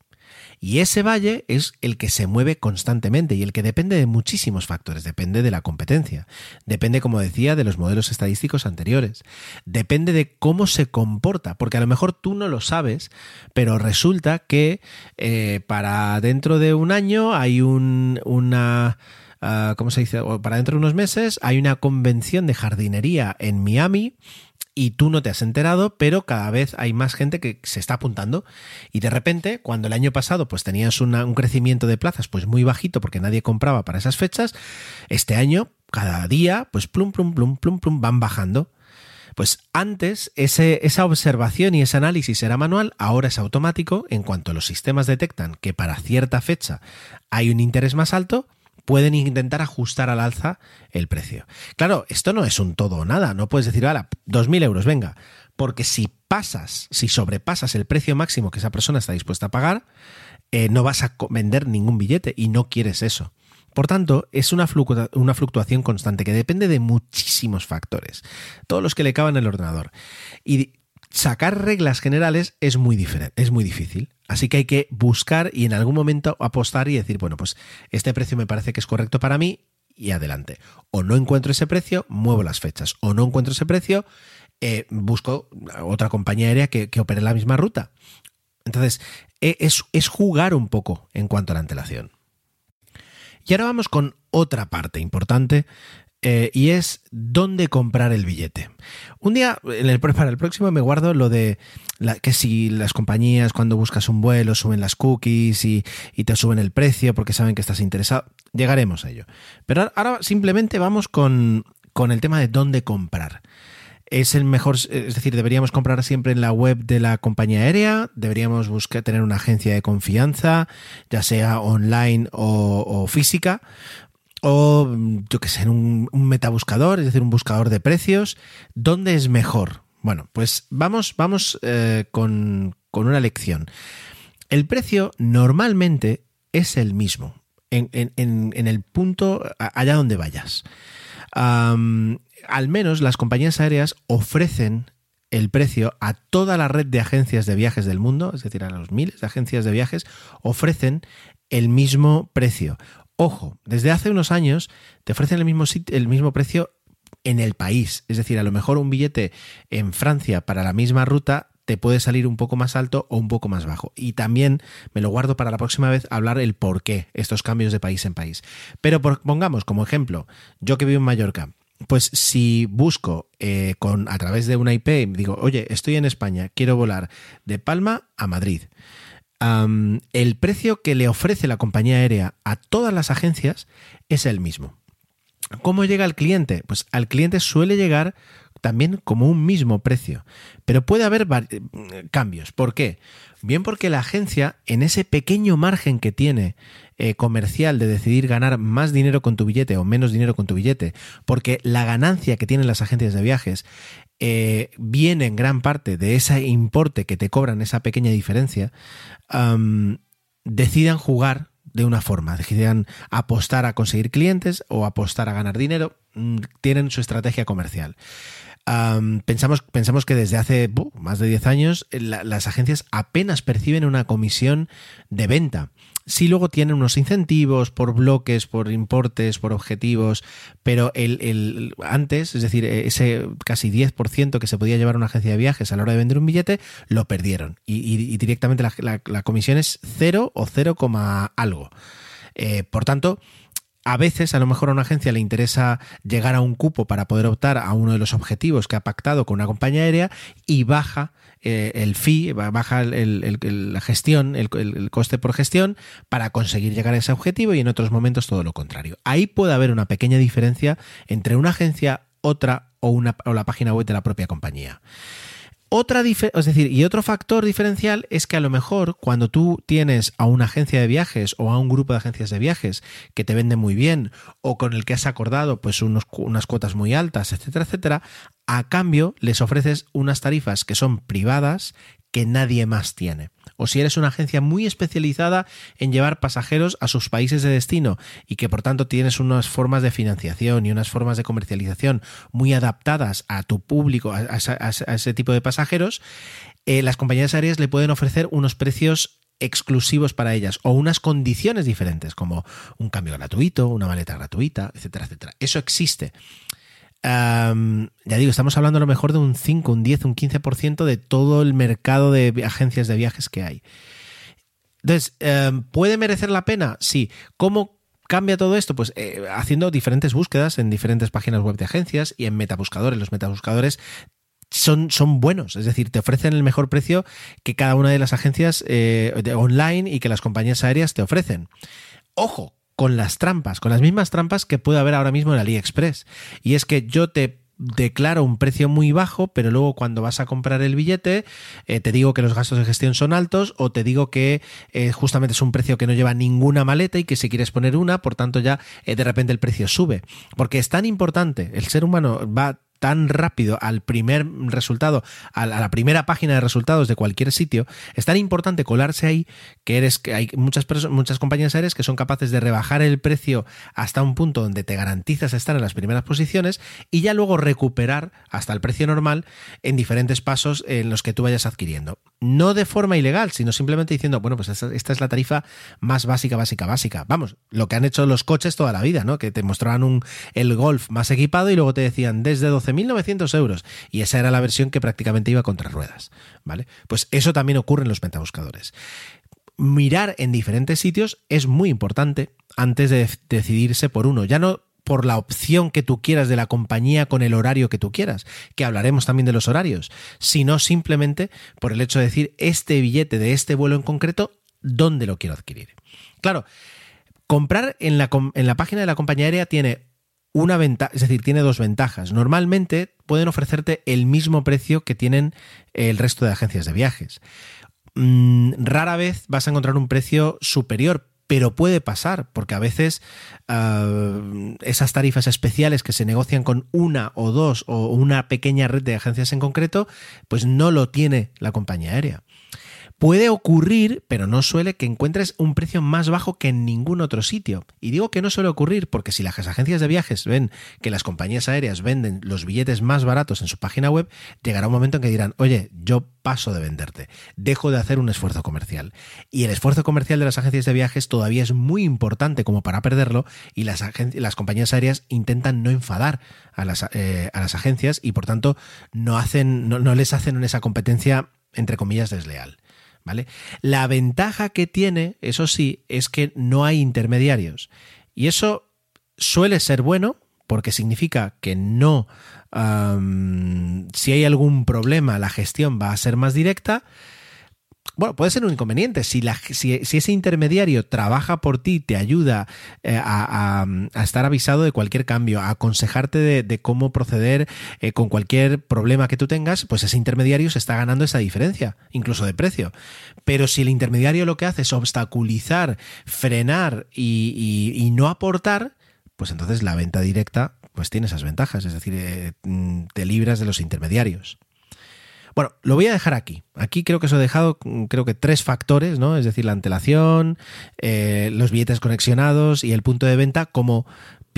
Y ese valle es el que se mueve constantemente y el que depende de muchísimos factores. Depende de la competencia, depende, como decía, de los modelos estadísticos anteriores, depende de cómo se comporta, porque a lo mejor tú no lo sabes, pero resulta que eh, para dentro de un año hay un, una... ah, ¿Cómo se dice? Para dentro de unos meses hay una convención de jardinería en Miami y tú no te has enterado, pero cada vez hay más gente que se está apuntando y de repente, cuando el año pasado pues tenías una- un crecimiento de plazas pues muy bajito porque nadie compraba para esas fechas, este año cada día pues plum plum plum plum plum van bajando. Pues antes ese, esa observación y ese análisis era manual, ahora es automático. En cuanto los sistemas detectan que para cierta fecha hay un interés más alto, pueden intentar ajustar al alza el precio. Claro, esto no es un todo o nada, no puedes decir, ahora, 2.000 euros, venga, porque si pasas, si sobrepasas el precio máximo que esa persona está dispuesta a pagar, eh, no vas a vender ningún billete y no quieres eso. Por tanto, es una, fluctua- una fluctuación constante que depende de muchísimos factores, todos los que le caban el ordenador. Y sacar reglas generales es muy, es muy difícil. Así que hay que buscar y en algún momento apostar y decir, bueno, pues este precio me parece que es correcto para mí y adelante. O no encuentro ese precio, muevo las fechas. O no encuentro ese precio, eh, busco otra compañía aérea que, que opere la misma ruta. Entonces, e- es, es jugar un poco en cuanto a la antelación. Y ahora vamos con otra parte importante eh, y es dónde comprar el billete. Un día, en el, para el próximo, me guardo lo de la- que si las compañías cuando buscas un vuelo suben las cookies y, te suben el precio porque saben que estás interesado. Llegaremos a ello. Pero ahora simplemente vamos con, con el tema de dónde comprar. Es el mejor, es decir, deberíamos comprar siempre en la web de la compañía aérea, deberíamos buscar tener una agencia de confianza, ya sea online o física, o yo que sé, un, metabuscador, es decir, un buscador de precios. ¿Dónde es mejor? Bueno, pues vamos, vamos eh, con, con una lección. El precio normalmente es el mismo en, en- en- el punto allá donde vayas. Al menos las compañías aéreas ofrecen el precio a toda la red de agencias de viajes del mundo, es decir, a los miles de agencias de viajes, ofrecen el mismo precio. Ojo, desde hace unos años te ofrecen el mismo, el mismo precio en el país. Es decir, a lo mejor un billete en Francia para la misma ruta te puede salir un poco más alto o un poco más bajo. Y también me lo guardo para la próxima vez hablar el por qué estos cambios de país en país. Pero pongamos como ejemplo, yo que vivo en Mallorca, pues si busco eh, con, a través de una IP, digo, oye, estoy en España, quiero volar de Palma a Madrid. El precio que le ofrece la compañía aérea a todas las agencias es el mismo. ¿Cómo llega al cliente? Pues al cliente suele llegar también como un mismo precio, pero puede haber eh, cambios. ¿Por qué? Bien porque la agencia, en ese pequeño margen que tiene eh, comercial de decidir ganar más dinero con tu billete o menos dinero con tu billete, porque la ganancia que tienen las agencias de viajes eh, viene en gran parte de ese importe que te cobran, esa pequeña diferencia, decidan jugar de una forma, decidan apostar a conseguir clientes o apostar a ganar dinero, mm, tienen su estrategia comercial. Am, pensamos, pensamos que desde hace más de 10 años eh, la- las agencias apenas perciben una comisión de venta. Sí luego tienen unos incentivos por bloques, por importes, por objetivos, pero el, el- antes, es decir, eh, ese casi 10% que se podía llevar una agencia de viajes a la hora de vender un billete, lo perdieron. Y, y- y directamente la, la- comisión es cero o 0, coma algo. Eh, por tanto, a veces a lo mejor a una agencia le interesa llegar a un cupo para poder optar a uno de los objetivos que ha pactado con una compañía aérea y baja eh, el fee, ba- baja la gestión, el coste por gestión para conseguir llegar a ese objetivo y en otros momentos todo lo contrario. Ahí puede haber una pequeña diferencia entre una agencia, otra o, una, o la página web de la propia compañía. Otra es decir, y otro factor diferencial es que a lo mejor cuando tú tienes a una agencia de viajes o a un grupo de agencias de viajes que te venden muy bien o con el que has acordado pues unas cuotas muy altas, etcétera, etcétera, a cambio les ofreces unas tarifas que son privadas que nadie más tiene. O si eres una agencia muy especializada en llevar pasajeros a sus países de destino y que por tanto tienes unas formas de financiación y unas formas de comercialización muy adaptadas a tu público, a, ese tipo de pasajeros, eh, las compañías aéreas le pueden ofrecer unos precios exclusivos para ellas o unas condiciones diferentes como un cambio gratuito, una maleta gratuita, etcétera, etcétera. Eso existe. Ya digo, estamos hablando a lo mejor de un 5, un 10, un 15% de todo el mercado de agencias de viajes que hay. Entonces, em, ¿puede merecer la pena? Sí. ¿Cómo cambia todo esto? Pues eh, haciendo diferentes búsquedas en diferentes páginas web de agencias y en metabuscadores. Los metabuscadores son, son buenos, es decir, te ofrecen el mejor precio que cada una de las agencias eh, online y que las compañías aéreas te ofrecen. Ojo, con las trampas, con las mismas trampas que puede haber ahora mismo en AliExpress. Y es que yo te declaro un precio muy bajo, pero luego cuando vas a comprar el billete eh, te digo que los gastos de gestión son altos o te digo que eh, justamente es un precio que no lleva ninguna maleta y que si quieres poner una, por tanto ya eh, de repente el precio sube. Porque es tan importante, el ser humano va tan rápido al primer resultado, a la primera página de resultados de cualquier sitio, es tan importante colarse ahí que eres que hay muchas muchas compañías aéreas que son capaces de rebajar el precio hasta un punto donde te garantizas estar en las primeras posiciones y ya luego recuperar hasta el precio normal en diferentes pasos en los que tú vayas adquiriendo. No de forma ilegal, sino simplemente diciendo, bueno, pues esta, es la tarifa más básica, básica, básica. Vamos, lo que han hecho los coches toda la vida, ¿no? Que te mostraban un, el Golf más equipado y luego te decían desde 12.900 euros. Y esa era la versión que prácticamente iba contra ruedas, ¿vale? Pues eso también ocurre en los metabuscadores. Mirar en diferentes sitios es muy importante antes de decidirse por uno. Ya no por la opción que tú quieras de la compañía con el horario que tú quieras, que hablaremos también de los horarios, sino simplemente por el hecho de decir este billete de este vuelo en concreto, ¿dónde lo quiero adquirir? Claro, comprar en la, en la página de la compañía aérea tiene una ventaja, es decir, tiene dos ventajas. Normalmente pueden ofrecerte el mismo precio que tienen el resto de agencias de viajes. Mm, rara vez vas a encontrar un precio superior, pero puede pasar, porque a veces ah, esas tarifas especiales que se negocian con una o dos o una pequeña red de agencias en concreto, pues no lo tiene la compañía aérea. Puede ocurrir, pero no suele, que encuentres un precio más bajo que en ningún otro sitio. Y digo que no suele ocurrir porque si las agencias de viajes ven que las compañías aéreas venden los billetes más baratos en su página web, llegará un momento en que dirán, oye, yo paso de venderte, dejo de hacer un esfuerzo comercial. Y el esfuerzo comercial de las agencias de viajes todavía es muy importante como para perderlo y las, las compañías aéreas intentan no enfadar a las, eh, a las agencias y por tanto no, hacen, no, no les hacen esa competencia entre comillas, desleal. ¿Vale? La ventaja que tiene, eso sí, es que no hay intermediarios. Y eso suele ser bueno porque significa que no, si hay algún problema, la gestión va a ser más directa. Bueno, puede ser un inconveniente. Si, ese intermediario trabaja por ti, te ayuda eh, a, a- estar avisado de cualquier cambio, a aconsejarte de, cómo proceder eh, con cualquier problema que tú tengas, pues ese intermediario se está ganando esa diferencia, incluso de precio. Pero si el intermediario lo que hace es obstaculizar, frenar y no aportar, pues entonces la venta directa pues tiene esas ventajas, es decir, eh, mm, te libras de los intermediarios. Bueno, lo voy a dejar aquí. Aquí creo que os he dejado, mm, creo que tres factores, ¿no? Es decir, la antelación, eh, los billetes conexionados y el punto de venta como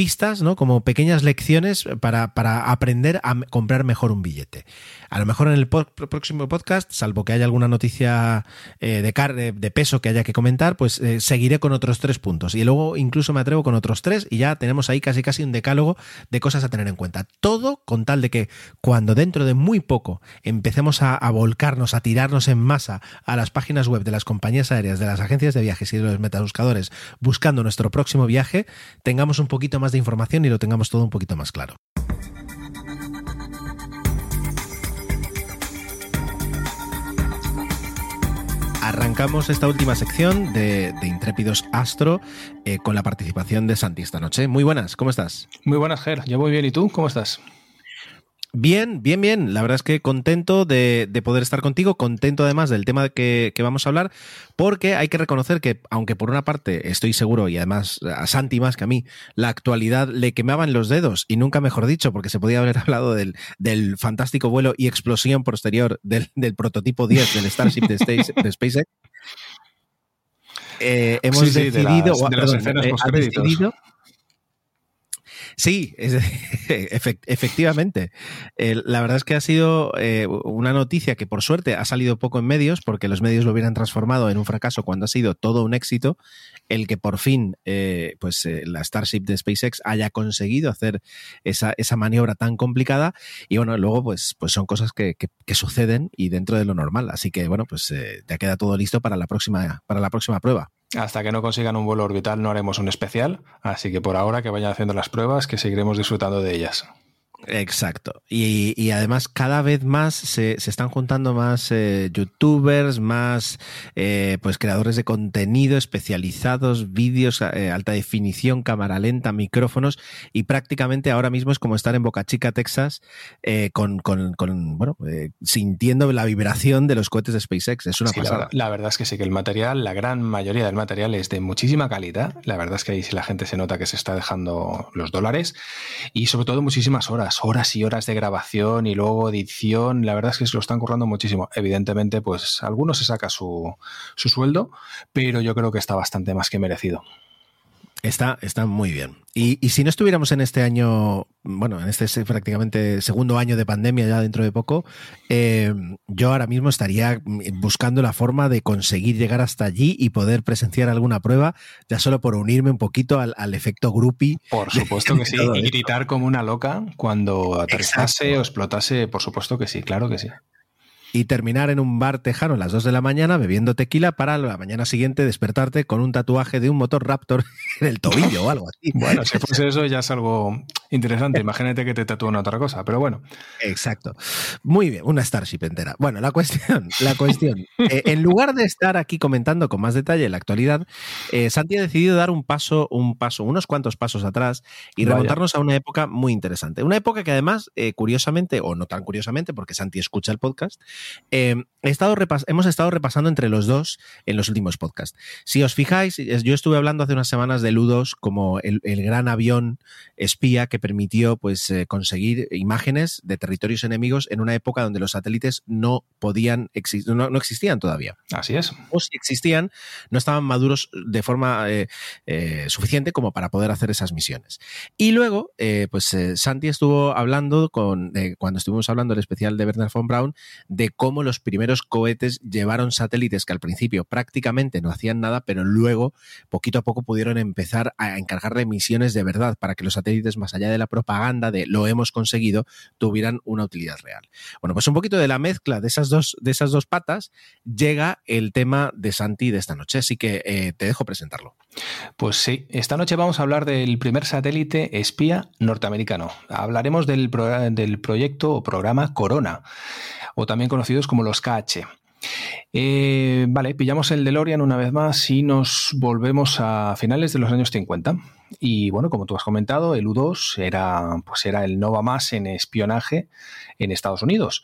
pistas, ¿no? Como pequeñas lecciones para, para aprender a comprar mejor un billete. A lo mejor en el próximo podcast, salvo que haya alguna noticia eh, de, car de peso que haya que comentar, pues eh, seguiré con otros tres puntos. Y luego incluso me atrevo con otros tres y ya tenemos ahí casi casi un decálogo de cosas a tener en cuenta. Todo con tal de que cuando dentro de muy poco empecemos a, a volcarnos, a tirarnos en masa a las páginas web de las compañías aéreas, de las agencias de viajes y de los metabuscadores buscando nuestro próximo viaje, tengamos un poquito más de información y lo tengamos todo un poquito más claro. Arrancamos esta última sección de, de Intrépidos Astro eh, con la participación de Santi esta noche. Muy buenas, ¿cómo estás? Muy buenas, Ger. Yo muy bien. ¿Y tú? ¿Cómo estás? Bien, bien, bien. La verdad es que contento de, de poder estar contigo, contento además del tema que, que vamos a hablar, porque hay que reconocer que, aunque por una parte estoy seguro, y además a Santi más que a mí, la actualidad le quemaban los dedos, y nunca mejor dicho, porque se podía haber hablado del, del fantástico vuelo y explosión posterior del, del prototipo 10 del Starship de, Space- de SpaceX. Eh, hemos Sí, sí, de decidido, las- de las escenas eh, decidido- Sí, efectivamente. La verdad es que ha sido eh, una noticia que por suerte ha salido poco en medios, porque los medios lo hubieran transformado en un fracaso cuando ha sido todo un éxito, el que por fin eh, pues, eh, la Starship de SpaceX haya conseguido hacer esa, esa maniobra tan complicada. Y bueno, luego pues, pues son cosas que, que- que suceden y dentro de lo normal. Así que bueno, pues eh, ya queda todo listo para la próxima, para la próxima prueba. Hasta que no consigan un vuelo orbital no haremos un especial, así que por ahora que vayan haciendo las pruebas, que seguiremos disfrutando de ellas. Exacto. Y, y además cada vez más se, se están juntando más eh, youtubers, más eh, pues creadores de contenido especializados, vídeos, eh, alta definición, cámara lenta, micrófonos y prácticamente ahora mismo es como estar en Boca Chica, Texas, con, con, con, bueno, eh, sintiendo la vibración de los cohetes de SpaceX. Es una Sí, la, pasada. verdad, la verdad es que sí, que el material, la gran mayoría del material es de muchísima calidad. La verdad es que ahí sí la gente se nota que se está dejando los dólares y sobre todo muchísimas horas, horas y horas de grabación y luego edición. La verdad es que se lo están currando muchísimo. Evidentemente, pues algunos se saca su, su sueldo, pero yo creo que está bastante más que merecido. Está, está muy bien. Y, y si no estuviéramos en este año, bueno, en este prácticamente segundo año de pandemia ya dentro de poco, eh, yo ahora mismo estaría buscando la forma de conseguir llegar hasta allí y poder presenciar alguna prueba, ya solo por unirme un poquito al, al efecto groupie. Por supuesto que sí. Y gritar como una loca cuando aterrizase Exacto. o explotase, por supuesto que sí, claro que sí. y terminar en un bar tejano a las 2 de la mañana bebiendo tequila para la mañana siguiente despertarte con un tatuaje de un motor Raptor en el tobillo o algo así. Bueno, si fuese eso ya es algo interesante. Imagínate que te tatúan otra cosa, pero bueno. Exacto. Muy bien, una Starship entera. Bueno, la cuestión, la cuestión. eh, en lugar de estar aquí comentando con más detalle la actualidad, eh, Santi ha decidido dar un paso, un paso, unos cuantos pasos atrás y Vaya. remontarnos a una época muy interesante. Una época que además, eh, curiosamente, o no tan curiosamente, porque Santi escucha el podcast, he estado hemos estado repasando entre los dos en los últimos podcasts. Si os fijáis, yo estuve hablando hace unas semanas de Como el, el gran avión espía que permitió pues, eh, conseguir imágenes de territorios enemigos en una época donde los satélites no podían no, no existían todavía. Así es. O si existían, no estaban maduros de forma eh, eh, suficiente como para poder hacer esas misiones. Y luego, pues Santi estuvo hablando con, cuando estuvimos hablando del especial de Bernard von Braun, de cómo los primeros cohetes llevaron satélites que al principio prácticamente no hacían nada, pero luego, poquito a poco, pudieron empe- empezar a encargarle misiones de verdad para que los satélites, más allá de la propaganda de lo hemos conseguido, tuvieran una utilidad real. Bueno, pues un poquito de la mezcla de esas dos, de esas dos patas llega el tema de Santi de esta noche, así que eh, te dejo presentarlo. Pues sí, esta noche vamos a hablar del primer satélite espía norteamericano. Hablaremos del, pro- del proyecto o programa Corona, o también conocidos como los KH. Eh, vale, pillamos el DeLorean una vez más y nos volvemos a finales de los años 50. Y bueno, como tú has comentado, el U-2 era, pues era el Nova más en espionaje en Estados Unidos.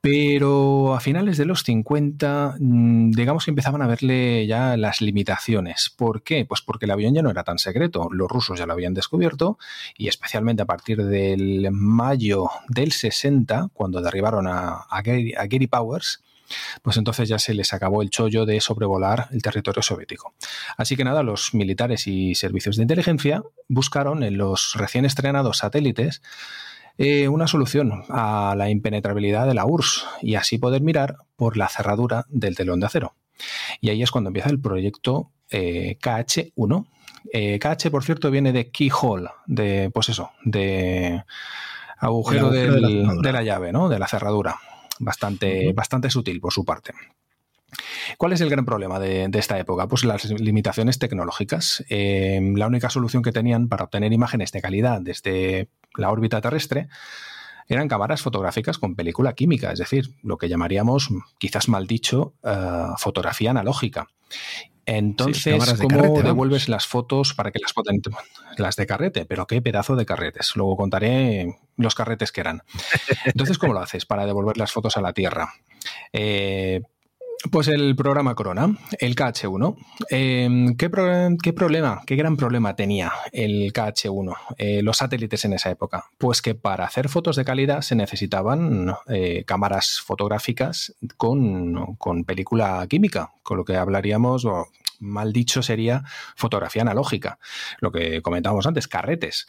Pero a finales de los 50, mm, digamos que empezaban a verle ya las limitaciones. ¿Por qué? Pues porque el avión ya no era tan secreto. Los rusos ya lo habían descubierto y especialmente a partir del mayo del 60, cuando derribaron a, a Gary, a Gary Powers, pues entonces ya se les acabó el chollo de sobrevolar el territorio soviético. Así que nada, los militares y servicios de inteligencia buscaron en los recién estrenados satélites eh, una solución a la impenetrabilidad de la URSS y así poder mirar por la cerradura del telón de acero. Y ahí es cuando empieza el proyecto eh, KH-1. Eh, KH, por cierto, viene de keyhole, de, pues eso, de agujero, de la de la llave, ¿no? De la cerradura. Bastante, bastante sutil por su parte. ¿Cuál es el gran problema de, de esta época? Pues las limitaciones tecnológicas. Eh, la única solución que tenían para obtener imágenes de calidad desde la órbita terrestre eran cámaras fotográficas con película química, es decir, lo que llamaríamos, quizás mal dicho, eh, fotografía analógica. Entonces, de ¿cómo carrete, devuelves las fotos para que las puedan... Las de carrete, pero qué pedazo de carretes. Luego contaré los carretes que eran. Entonces, ¿cómo lo haces para devolver las fotos a la Tierra? Eh, pues el programa Corona, el KH1. Eh, ¿qué, qué problema, qué gran problema tenía el KH1, eh, los satélites en esa época? Pues que para hacer fotos de calidad se necesitaban eh, cámaras fotográficas con, con película química, con lo que hablaríamos, mal dicho, sería fotografía analógica, lo que comentábamos antes, carretes.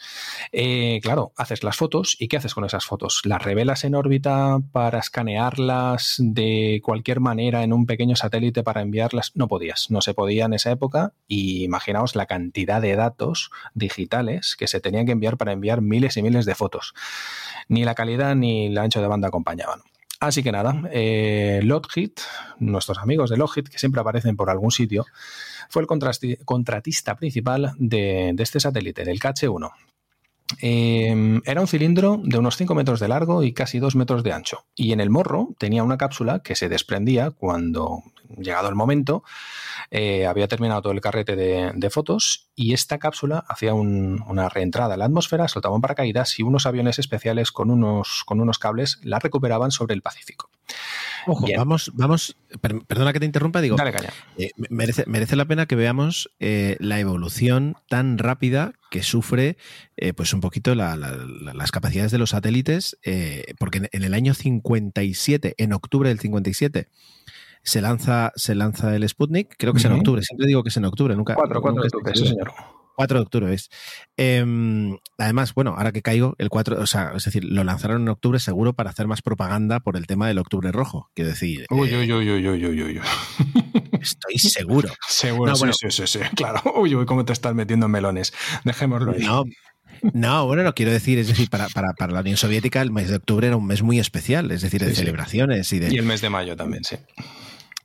Eh, claro, haces las fotos y ¿qué haces con esas fotos? ¿Las revelas en órbita para escanearlas de cualquier manera en un pequeño satélite para enviarlas? No podías, no se podía en esa época y imaginaos la cantidad de datos digitales que se tenían que enviar para enviar miles y miles de fotos. Ni la calidad ni el ancho de banda acompañaban. Así que nada, eh, Lockheed, nuestros amigos de Lockheed, que siempre aparecen por algún sitio, fue el contratista principal de, de este satélite, del KH-1. Eh, era un cilindro de unos 5 metros de largo y casi 2 metros de ancho. Y en el morro tenía una cápsula que se desprendía cuando, llegado el momento, eh, había terminado todo el carrete de, fotos y esta cápsula hacía un- una reentrada a la atmósfera, soltaba un paracaídas y unos aviones especiales con unos, con unos cables la recuperaban sobre el Pacífico. Ojo, Bien. vamos, vamos, per- perdona que te interrumpa, digo, Dale caña. eh, merece, merece la pena que veamos eh, la evolución tan rápida que sufre eh, pues un poquito la- la- la- las capacidades de los satélites, eh, porque en, en el año 57, en octubre del 57, se lanza, se lanza el Sputnik, creo que es en octubre, siempre digo que es en octubre, nunca. 4, 4 nunca de octubre, sí, señor. 4 de octubre es. Em, además, bueno, ahora que caigo, el 4, o sea, es decir, lo lanzaron en octubre seguro para hacer más propaganda por el tema del octubre rojo. Quiero decir, Uy, eh, uy, uy, uy, uy, uy, uy. estoy seguro. Seguro, No, sí, bueno. sí, sí, sí, claro. Uy, uy, cómo te estás metiendo en melones. Dejémoslo ahí. No, no, bueno, no quiero decir, es decir, para, para, para la Unión Soviética el mes de octubre era un mes muy especial, es decir, de Sí, sí. celebraciones y de... Y el mes de mayo también, sí.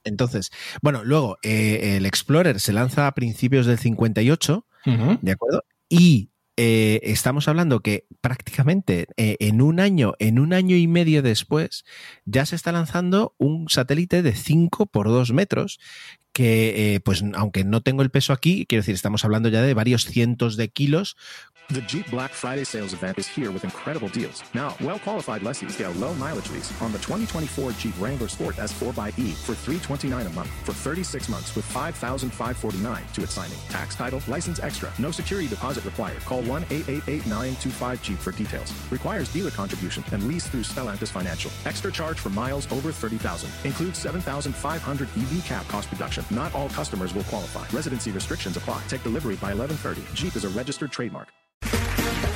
Entonces, bueno, luego eh, el Explorer se lanza a principios del 58, ¿de acuerdo? Y eh, estamos hablando que prácticamente eh, en un año, en un año y medio después, ya se está lanzando un satélite de 5 por 2 metros que, eh, pues aunque no tengo el peso aquí, quiero decir, estamos hablando ya de varios cientos de kilos, The Jeep Black Friday sales event is here with incredible deals. Now, well qualified lessees get a low mileage lease on the 2024 Jeep Wrangler Sport S4xE for 329 a month for 36 months with $5,549 to its signing. Tax title, license extra, no security deposit required. Call 1 888 925 Jeep for details. Requires dealer contribution and lease through Stellantis Financial. Extra charge for miles over 30,000. Includes 7,500 EV cap cost reduction. Not all customers will qualify. Residency restrictions apply. Take delivery by 1130. Jeep is a registered trademark.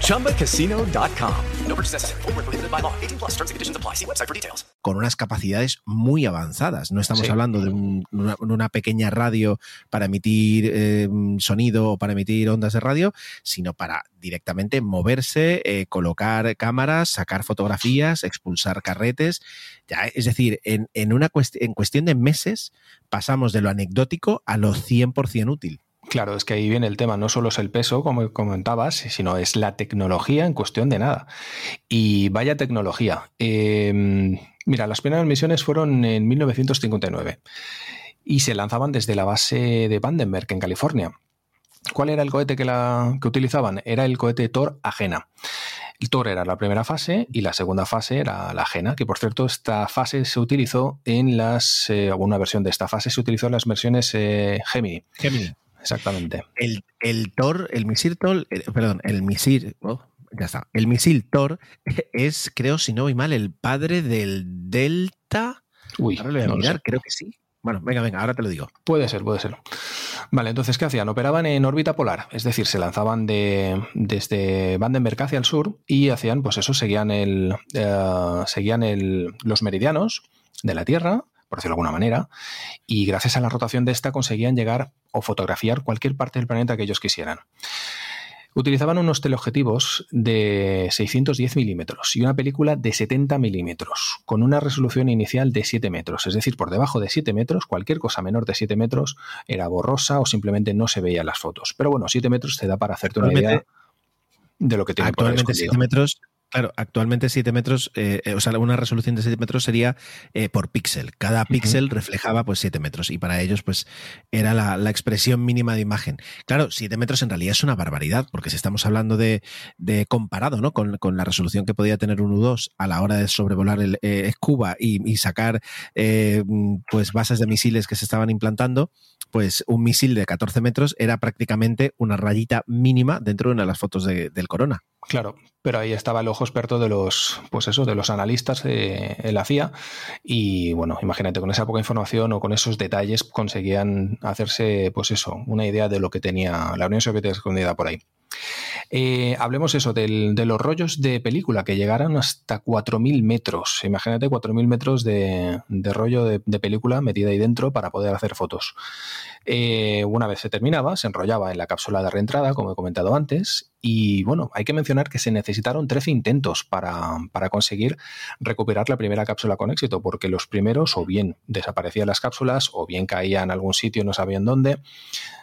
ChumbaCasino.com. No purchase necessary. Void where prohibited by law. 18 plus terms and conditions apply. See website for details. con unas capacidades muy avanzadas. No estamos Sí. hablando de un- una, una pequeña radio para emitir eh, sonido o para emitir ondas de radio, sino para directamente moverse, eh, colocar cámaras, sacar fotografías, expulsar carretes. Ya, es decir, en, en una cuest- en cuestión de meses pasamos de lo anecdótico a lo 100% útil. Claro, es que ahí viene el tema, no solo es el peso, como comentabas, sino es la tecnología en cuestión de nada. Y vaya tecnología. Eh, mira, las primeras misiones fueron en 1959 y se lanzaban desde la base de Vandenberg, en California. ¿Cuál era el cohete que, la, que utilizaban? Era el cohete Thor Agena. El Thor era la primera fase y la segunda fase era la Agena, que por cierto esta fase se utilizó en las, eh, una versión de esta fase se utilizó en las versiones eh, Gemini. Gemini. Exactamente. El, el Thor, el misil Thor, eh, perdón, el misil, oh, ya está. El misil Thor es, creo, si no voy mal, el padre del Delta. Uy, Ahora lo voy a no mirar, creo que sí. Bueno, venga, venga, ahora te lo digo. Puede ser, puede ser. Vale, entonces, ¿qué hacían? Operaban en órbita polar, es decir, se lanzaban de, desde Vandenberg hacia el sur y hacían, pues eso, seguían, el, eh, seguían el, los meridianos de la Tierra, por decirlo de alguna manera, y gracias a la rotación de esta conseguían llegar o fotografiar cualquier parte del planeta que ellos quisieran. Utilizaban unos teleobjetivos de 610 milímetros y una película de 70 milímetros, con una resolución inicial de 7 metros. Es decir, por debajo de 7 metros, cualquier cosa menor de 7 metros era borrosa o simplemente no se veía en las fotos. Pero bueno, 7 metros te da para hacerte una idea de lo que tiene Actualmente escondido. 7 metros. Claro, actualmente 7 metros, eh, eh, o sea, una resolución de 7 metros sería eh, por píxel. Cada píxel reflejaba pues 7 metros y para ellos pues era la, la expresión mínima de imagen. Claro, 7 metros en realidad es una barbaridad porque si estamos hablando de, de comparado ¿no? con, con la resolución que podía tener un U2 a la hora de sobrevolar el eh, Cuba y, y sacar eh, pues bases de misiles que se estaban implantando, pues un misil de 14 metros era prácticamente una rayita mínima dentro de una de las fotos de- del Corona. Claro, pero ahí estaba el ojo experto de los, pues eso, de los analistas de, de la CIA y bueno, imagínate, con esa poca información o con esos detalles conseguían hacerse, pues eso, una idea de lo que tenía la Unión Soviética escondida por ahí. Eh, hablemos eso, del- de los rollos de película que llegaron hasta 4.000 metros. Imagínate 4.000 metros de, de rollo de, de película metida ahí dentro para poder hacer fotos. Eh, una vez se terminaba, se enrollaba en la cápsula de reentrada, como he comentado antes, y bueno, hay que mencionar que se necesitaron 13 intentos para, para conseguir recuperar la primera cápsula con éxito, porque los primeros o bien desaparecían las cápsulas o bien caían en algún sitio, no sabían dónde.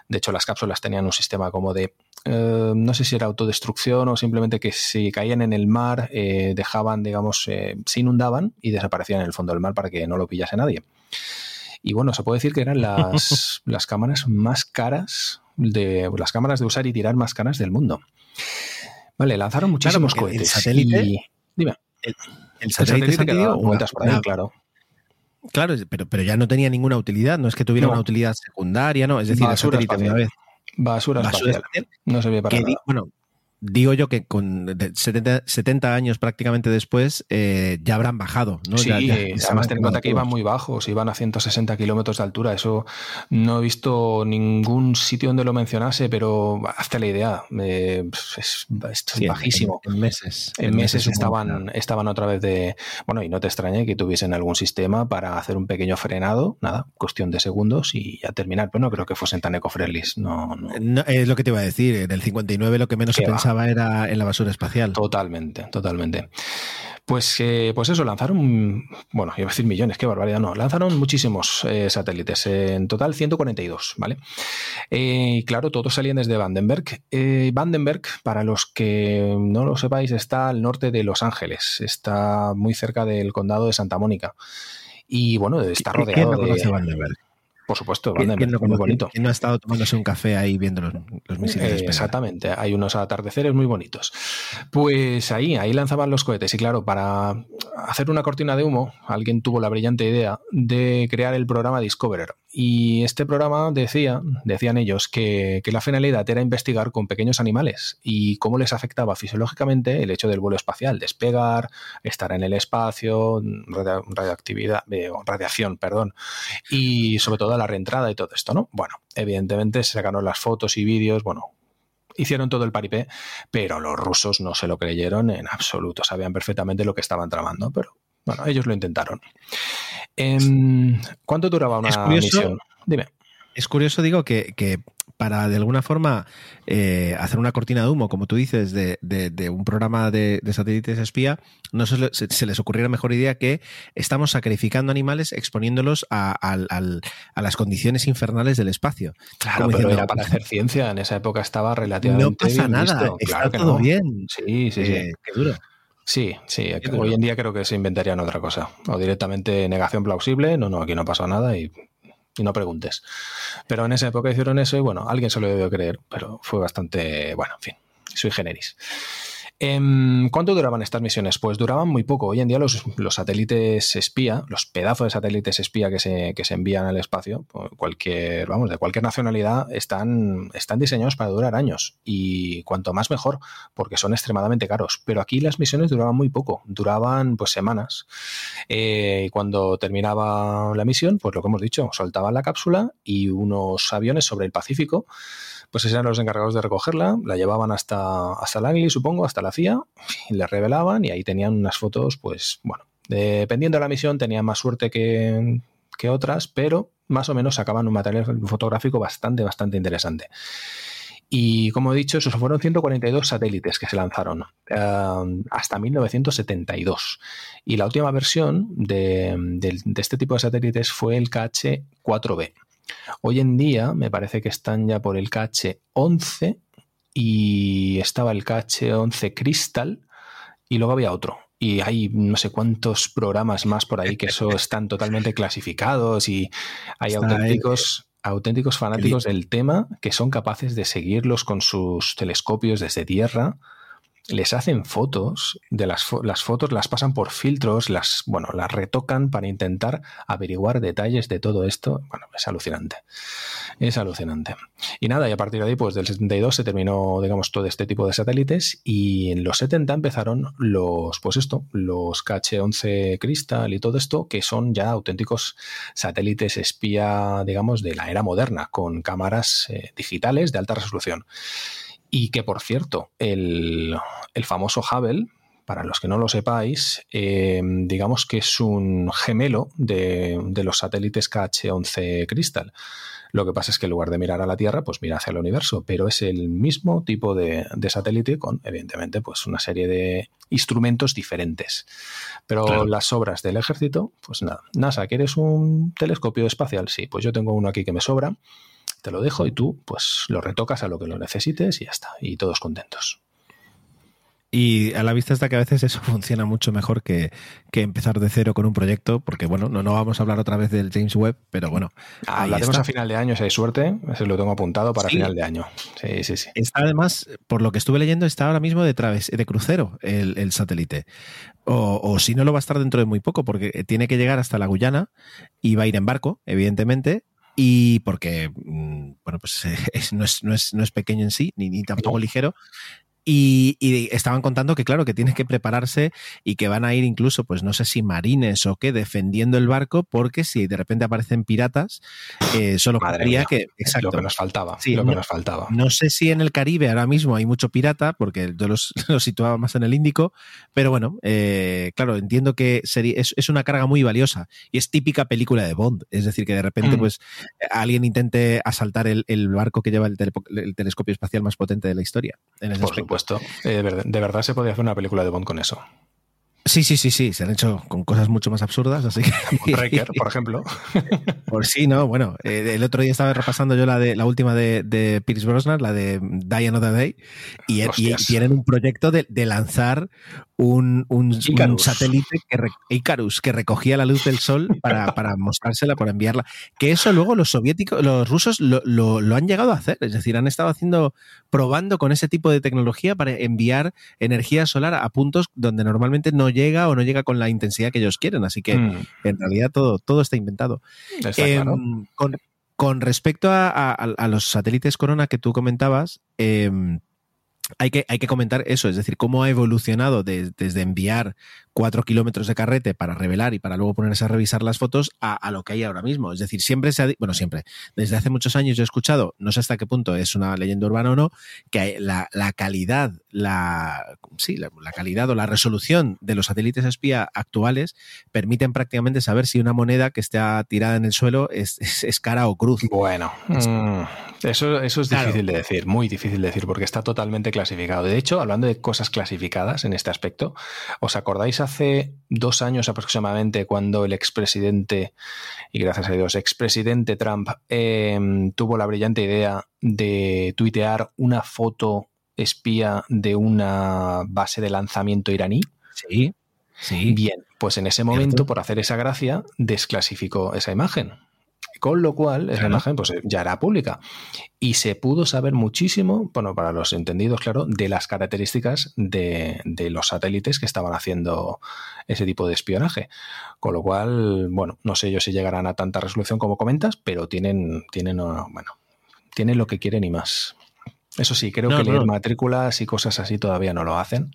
De hecho, las cápsulas tenían un sistema como de, eh, no sé si era autodestrucción o simplemente que si caían en el mar, eh, dejaban, digamos, eh, se inundaban y desaparecían en el fondo del mar para que no lo pillase nadie. Y bueno, se puede decir que eran las, las cámaras más caras de las cámaras de usar y tirar más caras del mundo. Vale, lanzaron muchísimos porque el satélite- y- dime. El, El satélite, satélite que Santi, daba una- vueltas por ahí, claro. Claro, pero, pero ya no tenía ninguna utilidad, no es que tuviera No. una utilidad secundaria, no, es decir, el Basura satélite una vez Basura, basura espacial. espacial, No se ve para que nada. bueno, digo yo que con de 70, 70 años prácticamente después eh, ya habrán bajado, ¿no? Sí, Ya- ya- se además ten en cuenta que iban muy bajos, iban a 160 kilómetros de altura. Eso no he visto ningún sitio donde lo mencionase, pero hazte la idea. eh, es, Sí, bajísimo. En, meses. En meses estaban, estaban otra vez de. Bueno, y no te extrañe que tuviesen algún sistema para hacer un pequeño frenado, nada, cuestión de segundos y ya terminar. Pero no creo que fuesen tan eco-friendly. No, no. No, es lo que te iba a decir, en el 59 lo que menos se ¿Qué era en la basura espacial. Totalmente, totalmente. Pues, eh, pues eso, lanzaron, bueno, iba a decir millones, qué barbaridad, no, lanzaron muchísimos eh, satélites, en total 142, ¿vale? Eh, y claro, todos salían desde Vandenberg. Eh, Vandenberg, para los que no lo sepáis, está al norte de Los Ángeles, está muy cerca del condado de Santa Mónica. Y bueno, está ¿Quién- rodeado ¿Quién no conoce de... Vandenberg? Por supuesto, ¿Quién, Vandenberg, quién no muy bonito. quién no ha estado tomándose un café ahí viendo los, los misiles Eh, exactamente, hay unos atardeceres muy bonitos. Pues ahí, ahí lanzaban los cohetes y claro, para hacer una cortina de humo, alguien tuvo la brillante idea de crear el programa Discoverer. Y este programa decía, decían ellos, que, que la finalidad era investigar con pequeños animales y cómo les afectaba fisiológicamente el hecho del vuelo espacial, despegar, estar en el espacio, radioactividad, eh, radiación, perdón, y sobre todo la reentrada y todo esto, ¿no? Bueno, evidentemente se sacaron las fotos y vídeos, bueno, hicieron todo el paripé, pero los rusos no se lo creyeron en absoluto, sabían perfectamente lo que estaban tramando, pero bueno, ellos lo intentaron. Em, ¿Cuánto duraba una Es curioso- misión? Dime. Es curioso, digo, que, que para de alguna forma eh, hacer una cortina de humo, como tú dices, de, de- de un programa de, de satélites espía, no se, se- se les ocurriera mejor idea que estamos sacrificando animales exponiéndolos a, las condiciones infernales del espacio. Claro, pero diciendo, era para hacer ciencia. En esa época estaba relativamente No pasa bien nada, visto. está Claro todo no. bien. Sí, sí, Eh, sí. qué duro. Sí, sí. Hoy en día creo que se inventarían otra cosa. O directamente negación plausible. No, no, aquí no pasó nada y, y no preguntes. Pero en esa época hicieron eso y bueno, alguien se lo debió creer, pero fue bastante, bueno, en fin, sui generis. Em, ¿Cuánto duraban estas misiones? Pues duraban muy poco. Hoy en día los, satélites espía, los pedazos de satélites espía que se, que se envían al espacio, por cualquier, vamos, de cualquier nacionalidad, están, están diseñados para durar años. Y cuanto más mejor, porque son extremadamente caros. Pero aquí las misiones duraban muy poco, duraban pues semanas. Eh, cuando terminaba la misión, pues lo que hemos dicho, soltaban la cápsula y unos aviones sobre el Pacífico pues eran los encargados de recogerla, la llevaban hasta, hasta Langley, supongo, hasta la CIA, y le revelaban y ahí tenían unas fotos, pues bueno, dependiendo de la misión tenían más suerte que, que otras, pero más o menos sacaban un material fotográfico bastante, bastante interesante. Y como he dicho, esos fueron 142 satélites que se lanzaron eh, hasta 1972. Y la última versión de, de- de este tipo de satélites fue el KH-4B. Hoy en día me parece que están ya por el KH-11 y estaba el KH-11 Crystal y luego había otro. Y hay no sé cuántos programas más por ahí que eso están totalmente clasificados y hay Está auténticos, auténticos fanáticos del tema que son capaces de seguirlos con sus telescopios desde tierra. Les hacen fotos, de las, fo- las fotos las pasan por filtros, las, bueno, las retocan para intentar averiguar detalles de todo esto. Bueno, es alucinante. Es alucinante. Y nada, y a partir de ahí, pues del 72 se terminó, digamos, todo este tipo de satélites y en los 70 empezaron los, pues esto, los KH-11 Crystal y todo esto, que son ya auténticos satélites espía, digamos, de la era moderna, con cámaras eh, digitales de alta resolución. Y que, por cierto, el, el famoso Hubble, para los que no lo sepáis, eh, digamos que es un gemelo de, de los satélites KH-11 Crystal. Lo que pasa es que en lugar de mirar a la Tierra, pues mira hacia el universo, pero es el mismo tipo de, de satélite con, evidentemente, pues una serie de instrumentos diferentes. Pero Claro. las obras del ejército, pues nada. NASA, ¿quieres un telescopio espacial? Sí, pues yo tengo uno aquí que me sobra, te lo dejo y tú, pues lo retocas a lo que lo necesites y ya está. Y todos contentos. Y a la vista está que a veces eso funciona mucho mejor que, que empezar de cero con un proyecto, porque bueno, no, no vamos a hablar otra vez del James Webb, pero bueno. ahí Hablaremos está. a final de año si hay suerte. Eso lo tengo apuntado para Sí. final de año. Sí, sí, sí. Está además, por lo que estuve leyendo, está ahora mismo de, traves, de crucero el, el satélite. O, o si no, lo va a estar dentro de muy poco, porque tiene que llegar hasta la Guyana y va a ir en barco, evidentemente. Y porque, mm, bueno, pues eh, es- no, es, no, es, no es pequeño en sí, ni, ni tampoco No. ligero. Y, y estaban contando que, claro, que tiene que prepararse y que van a ir incluso, pues no sé si marines o qué, defendiendo el barco, porque si de repente aparecen piratas, eh, solo mía, que. Exacto. Lo que nos faltaba. Sí, lo que no- nos faltaba. No sé si en el Caribe ahora mismo hay mucho pirata, porque yo los, los situaba más en el Índico, pero bueno, eh, claro, entiendo que sería, es, es una carga muy valiosa y es típica película de Bond. Es decir, que de repente, Mm. pues, alguien intente asaltar el, el barco que lleva el, telepo- el telescopio espacial más potente de la historia. En ese Por aspecto. Supuesto. Eh, de, verdad, se podría hacer una película de Bond con eso. Sí, sí, sí, sí, se han hecho con cosas mucho más absurdas, así que. Wrecker, por ejemplo. Por sí, no, bueno, eh, el otro día estaba repasando yo la de la última de, de Pierce Brosnan, la de Die Another Day, y, y Hostias. tienen un proyecto de, de lanzar un, un- satélite que re- Icarus que recogía la luz del sol para, para mostrársela, para enviarla. Que eso luego los soviéticos, los rusos lo, lo- lo han llegado a hacer, es decir, han estado haciendo, probando con ese tipo de tecnología para enviar energía solar a puntos donde normalmente no llega o no llega con la intensidad que ellos quieren. Así que Mm. en realidad todo, todo está inventado. Está Em, claro. con, con respecto a, a- a los satélites Corona que tú comentabas, em, hay que, hay que comentar eso, es decir, cómo ha evolucionado de- desde enviar cuatro kilómetros de carrete para revelar y para luego ponerse a revisar las fotos a, a lo que hay ahora mismo. Es decir, siempre se ha, bueno, siempre, desde hace muchos años yo he escuchado, no sé hasta qué punto es una leyenda urbana o no, que la, la calidad, la, sí, la, la calidad o la resolución de los satélites espía actuales permiten prácticamente saber si una moneda que está tirada en el suelo es, es- es cara o cruz. Bueno, mm, eso, eso es Claro. difícil de decir, muy difícil de decir, porque está totalmente clasificado. De hecho, hablando de cosas clasificadas en este aspecto, ¿os acordáis hace dos años aproximadamente cuando el expresidente, y gracias a Dios, expresidente Trump eh, tuvo la brillante idea de tuitear una foto espía de una base de lanzamiento iraní? Sí, sí. Bien, pues en ese momento, por hacer esa gracia, desclasificó esa imagen. Con lo cual, esa Claro. imagen pues, ya era pública. Y se pudo saber muchísimo, bueno, para los entendidos, claro, de las características de, de los satélites que estaban haciendo ese tipo de espionaje. Con lo cual, bueno, no sé yo si llegarán a tanta resolución como comentas, pero tienen, tienen, uh, bueno, tienen lo que quieren y más. Eso sí, creo No, que leer matrículas y cosas así todavía no lo hacen.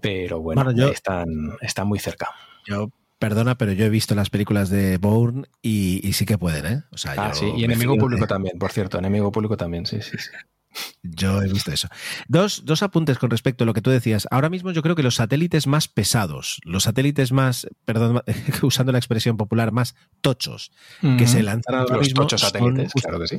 Pero bueno, Bueno, yo- están, están muy cerca. Yo, perdona, pero yo he visto las películas de Bourne y, y sí que pueden, ¿eh? O sea, Ah, yo sí, y enemigo público de- también, por cierto, enemigo público también, sí, sí, sí. Yo he visto eso. Dos, dos apuntes con respecto a lo que tú decías. Ahora mismo yo creo que los satélites más pesados, los satélites más, perdón, usando la expresión popular, más tochos, que se lanzan ahora Los mismo tochos satélites, claro que sí.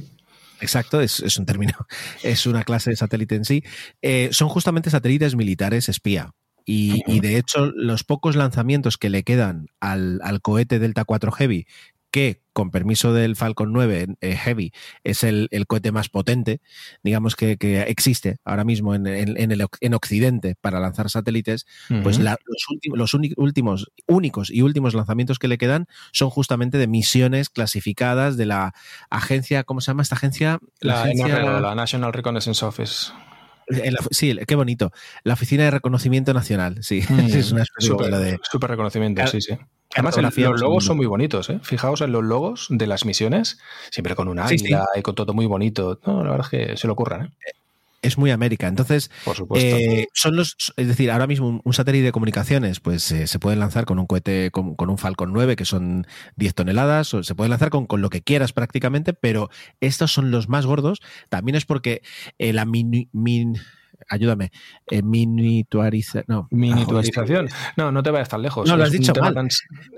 Exacto, es, es un término, es una clase de satélite en sí. Eh, son justamente satélites militares espía. Y, y de hecho, los pocos lanzamientos que le quedan al, al cohete Delta 4 Heavy, que con permiso del Falcon 9 eh, Heavy es el, el cohete más potente, digamos que, que existe ahora mismo en, en- en el, en Occidente para lanzar satélites, pues la- los, últimos, los últimos, únicos y últimos lanzamientos que le quedan son justamente de misiones clasificadas de la agencia, ¿cómo se llama esta agencia? La, agencia- NRO, la National Reconnaissance Office. Eh, la- sí, qué bonito. La Oficina de Reconocimiento Nacional, sí. Mm, es una especie súper, de lo de súper reconocimiento, sí, sí. Además, el- los logos son muy bonitos, ¿eh? Fijaos en los logos de las misiones, siempre con un Sí, sí. águila y con todo muy bonito. No, la verdad es que se lo ocurran, ¿eh? Es muy América. Entonces, Por supuesto. eh, son los, es decir, ahora mismo un, un satélite de comunicaciones, pues eh, se puede lanzar con un cohete, con, con un Falcon 9, que son 10 toneladas, o se puede lanzar con, con lo que quieras prácticamente, pero estos son los más gordos. También es porque eh, la mini, min- ayúdame, eh, no, Miniaturización. No, no te vayas tan lejos. No, lo has dicho mal. tan-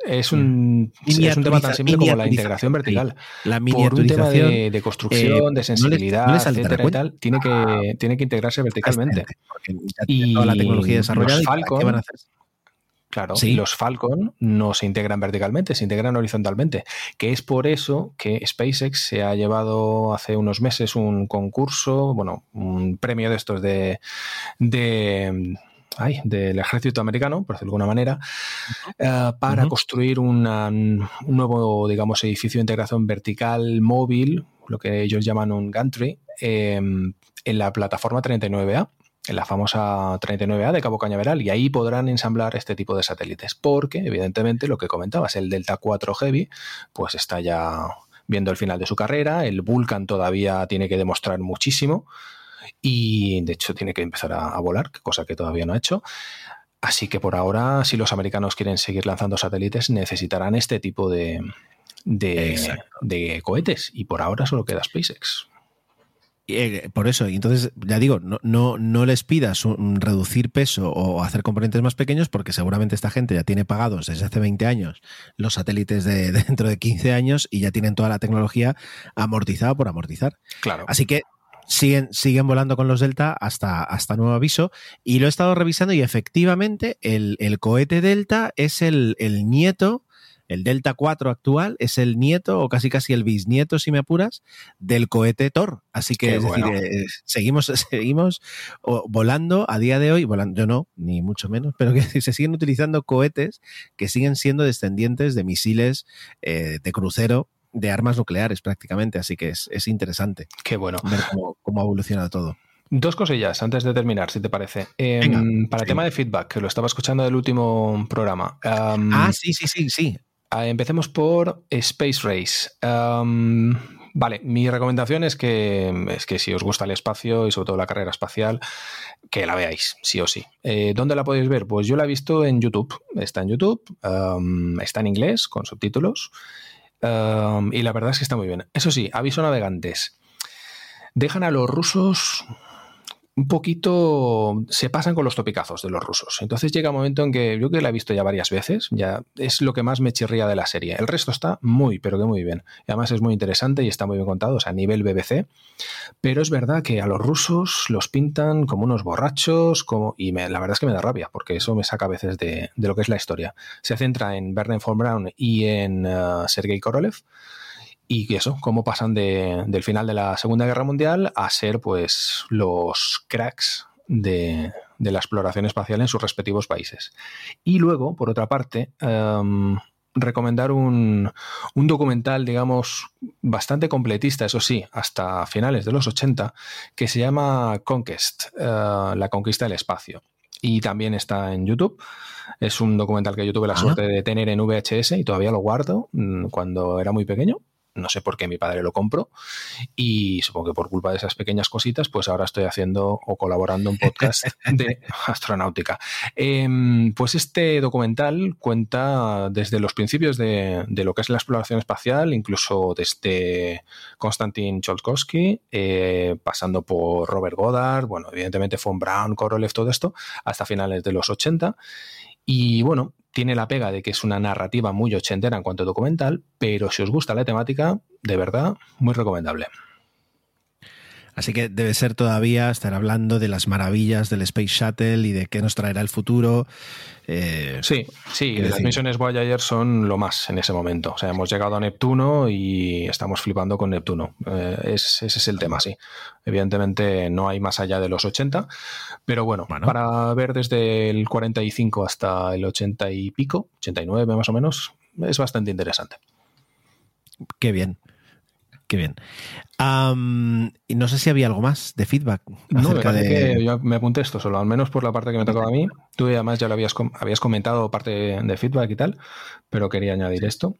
es, un, es un tema tan simple como la integración vertical. La Por un tema miniaturización de, de construcción, eh, de no sensibilidad, no etcétera y tal, tiene que, tiene que integrarse verticalmente. Porque ya toda la tecnología Y desarrollada los y ¿para qué van a hacer? Claro, Sí. y los Falcon no se integran verticalmente, se integran horizontalmente, que es por eso que SpaceX se ha llevado hace unos meses un concurso, bueno, un premio de estos de, de ay, del ejército americano, por decirlo de alguna manera, eh, para construir una- un nuevo, digamos, edificio de integración vertical móvil, lo que ellos llaman un gantry, eh, en la plataforma 39A en la famosa 39A de Cabo Cañaveral y ahí podrán ensamblar este tipo de satélites porque evidentemente lo que comentabas, el Delta 4 Heavy pues está ya viendo el final de su carrera, el Vulcan todavía tiene que demostrar muchísimo y de hecho tiene que empezar a, a volar, cosa que todavía no ha hecho. Así que por ahora, si los americanos quieren seguir lanzando satélites, necesitarán este tipo de, de, de cohetes y por ahora solo queda SpaceX. Eh, por eso, y entonces, ya digo, no, no, no les pidas un, reducir peso o hacer componentes más pequeños, porque seguramente esta gente ya tiene pagados desde hace 20 años los satélites de, de dentro de 15 años y ya tienen toda la tecnología amortizada por amortizar. Claro. Así que siguen, siguen volando con los Delta hasta, hasta nuevo aviso. Y lo he estado revisando y efectivamente el, el cohete Delta es el, el nieto. El Delta 4 actual es el nieto o casi casi el bisnieto, si me apuras, del cohete Thor. Así que Qué es bueno. decir, eh, seguimos, seguimos volando a día de hoy, volando, yo no, ni mucho menos, pero que se siguen utilizando cohetes que siguen siendo descendientes de misiles eh, de crucero de armas nucleares prácticamente. Así que es, es interesante Qué bueno. ver cómo, cómo ha evolucionado todo. Dos cosillas antes de terminar, si te parece. Em, Venga, para el sí. tema de feedback, que lo estaba escuchando del último programa. Am, Ah, sí, sí, sí, sí. Ah, Empecemos por Space Race. Vale, mi recomendación es que, es que si os gusta el espacio y sobre todo la carrera espacial, que la veáis, sí o sí. Eh, ¿Dónde la podéis ver? Pues yo la he visto en YouTube. Está en YouTube, está en inglés, con subtítulos. y la verdad es que está muy bien. Eso sí, aviso navegantes. Dejan a los rusos un poquito se pasan con los topicazos de los rusos. Entonces llega un momento en que yo que la he visto ya varias veces, ya es lo que más me chirría de la serie. El resto está muy, pero que muy bien. Y además es muy interesante y está muy bien contado, o sea, a nivel BBC. Pero es verdad que a los rusos los pintan como unos borrachos, como y me- la verdad es que me da rabia, porque eso me saca a veces de, de lo que es la historia. Se centra en Werner von Braun y en eh, Sergei Korolev. Y que eso, cómo pasan de- del final de la Segunda Guerra Mundial a ser pues los cracks de, de la exploración espacial en sus respectivos países. Y luego, por otra parte, em, recomendar un, un documental, digamos, bastante completista, eso sí, hasta finales de los 80, que se llama Conquest, eh, la conquista del espacio. Y también está en YouTube. Es un documental que yo tuve la Ah. suerte de tener en VHS y todavía lo guardo mm, cuando era muy pequeño. No sé por qué mi padre lo compró y supongo que por culpa de esas pequeñas cositas, pues ahora estoy haciendo o colaborando en podcast de astronáutica. Em, pues este documental cuenta desde los principios de, de lo que es la exploración espacial, incluso desde Konstantin Tsiolkovsky, eh, pasando por Robert Goddard, bueno, evidentemente von Braun, Korolev, todo esto, hasta finales de los 80. Y bueno, tiene la pega de que es una narrativa muy ochentera en cuanto a documental, pero si os gusta la temática, de verdad, muy recomendable. Así que debe ser todavía estar hablando de las maravillas del Space Shuttle y de qué nos traerá el futuro. Eh, Sí, sí, las decir, misiones Voyager son lo más en ese momento. O sea, hemos llegado a Neptuno y estamos flipando con Neptuno. Eh, es- ese es el tema, sí. Evidentemente no hay más allá de los 80, pero bueno, Bueno. para ver desde el 45 hasta el 80 y pico, 89 más o menos, es bastante interesante. Qué bien. Qué bien. Y no sé si había algo más de feedback No, me de. que yo me apunté esto solo, al menos por la parte que me tocaba a mí. Tú además ya lo habías, habías comentado parte de feedback y tal, pero quería añadir esto.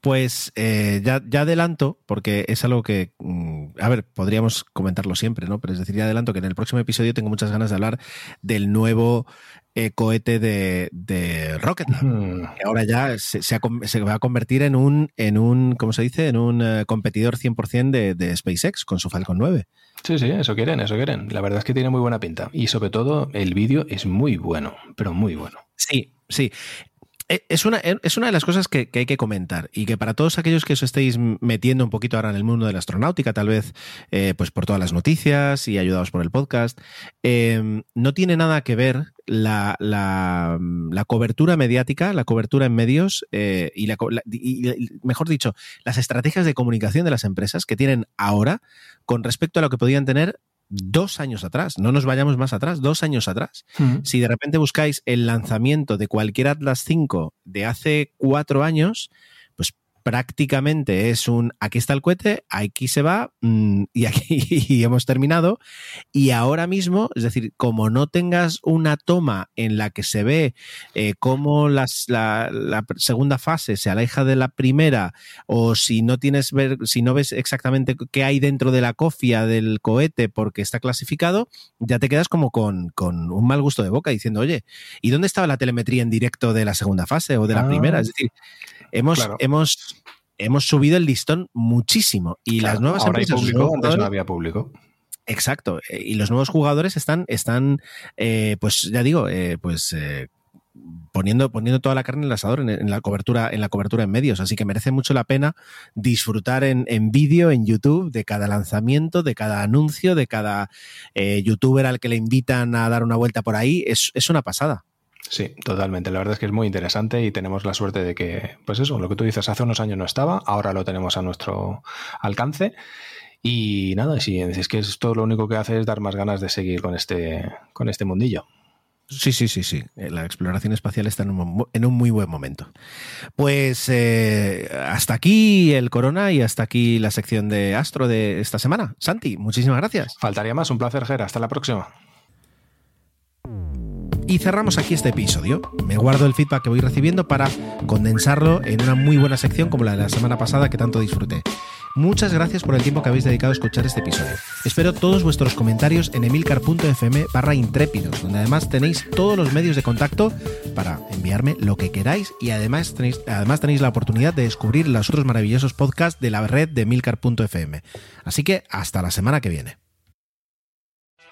Pues eh, ya, ya adelanto, porque es algo que, mm, a ver, podríamos comentarlo siempre, ¿no? Pero es decir, ya adelanto que en el próximo episodio tengo muchas ganas de hablar del nuevo eh, cohete de, de Rocket Lab. Que ahora ya se, se ha con- se va a convertir en un, en un ¿cómo se dice? En un eh, competidor 100% de, de SpaceX con su Falcon 9. Sí, sí, eso quieren, eso quieren. La verdad es que tiene muy buena pinta. Y sobre todo, el vídeo es muy bueno, pero muy bueno. Sí, sí. Eh, Es una, es una de las cosas que, que hay que comentar y que para todos aquellos que os estéis metiendo un poquito ahora en el mundo de la astronáutica, tal vez eh, pues por todas las noticias y ayudados por el podcast, eh, no tiene nada que ver la, la- la cobertura mediática, la cobertura en medios eh, y, la, y- mejor dicho, las estrategias de comunicación de las empresas que tienen ahora con respecto a lo que podían tener dos años atrás. No nos vayamos más atrás, dos años atrás. Si de repente buscáis el lanzamiento de cualquier Atlas 5 de hace cuatro años, prácticamente es un aquí está el cohete, aquí se va mm, y aquí y hemos terminado. Y ahora mismo, es decir, como no tengas una toma en la que se ve eh, cómo las, la, la segunda fase se aleja de la primera, o si no tienes ver, si no ves exactamente qué hay dentro de la cofia del cohete porque está clasificado, ya te quedas como con, con un mal gusto de boca diciendo, oye, ¿y dónde estaba la telemetría en directo de la segunda fase o de la Ah. primera? Es decir, hemos, Claro. hemos, hemos subido el listón muchísimo. Y las nuevas ahora hay empresas, los público, antes no había público. Exacto. eh, Y los nuevos jugadores están, están eh, pues ya digo, eh, pues eh, poniendo, poniendo toda la carne en el asador en, en la cobertura, en la cobertura en medios. Así que merece mucho la pena disfrutar en, en vídeo, en YouTube, de cada lanzamiento, de cada anuncio, de cada eh, youtuber al que le invitan a dar una vuelta por ahí. Es, es una pasada. Sí, totalmente. La verdad es que es muy interesante y tenemos la suerte de que, pues eso, lo que tú dices, hace unos años no estaba, ahora lo tenemos a nuestro alcance. Y nada, si es que esto lo único que hace es dar más ganas de seguir con este, con este mundillo. Sí, sí, sí, sí. La exploración espacial está en un, en un muy buen momento. Pues eh, hasta aquí el corona y hasta aquí la sección de Astro de esta semana. Santi, muchísimas gracias. Faltaría más, un placer, Ger. Hasta la próxima. Y cerramos aquí este episodio. Me guardo el feedback que voy recibiendo para condensarlo en una muy buena sección como la de la semana pasada que tanto disfruté. Muchas gracias por el tiempo que habéis dedicado a escuchar este episodio. Espero todos vuestros comentarios en emilcar.fm barra intrépidos, donde además tenéis todos los medios de contacto para enviarme lo que queráis y además tenéis, además tenéis la oportunidad de descubrir los otros maravillosos podcasts de la red de emilcar.fm. Así que hasta la semana que viene.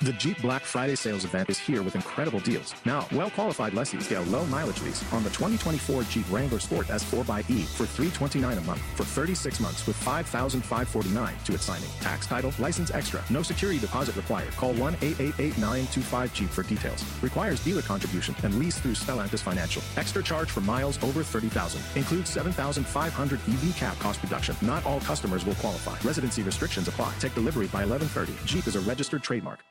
The Jeep Black Friday sales event is here with incredible deals. Now, well qualified lessees get a low mileage lease on the 2024 Jeep Wrangler Sport S4xE for 329 a month for 36 months with $5,549 to its signing. Tax title, license extra, no security deposit required. Call 1 888 925 Jeep for details. Requires dealer contribution and lease through Stellantis Financial. Extra charge for miles over 30,000. Includes 7,500 EV cap cost reduction. Not all customers will qualify. Residency restrictions apply. Take delivery by 1130. Jeep is a registered trademark.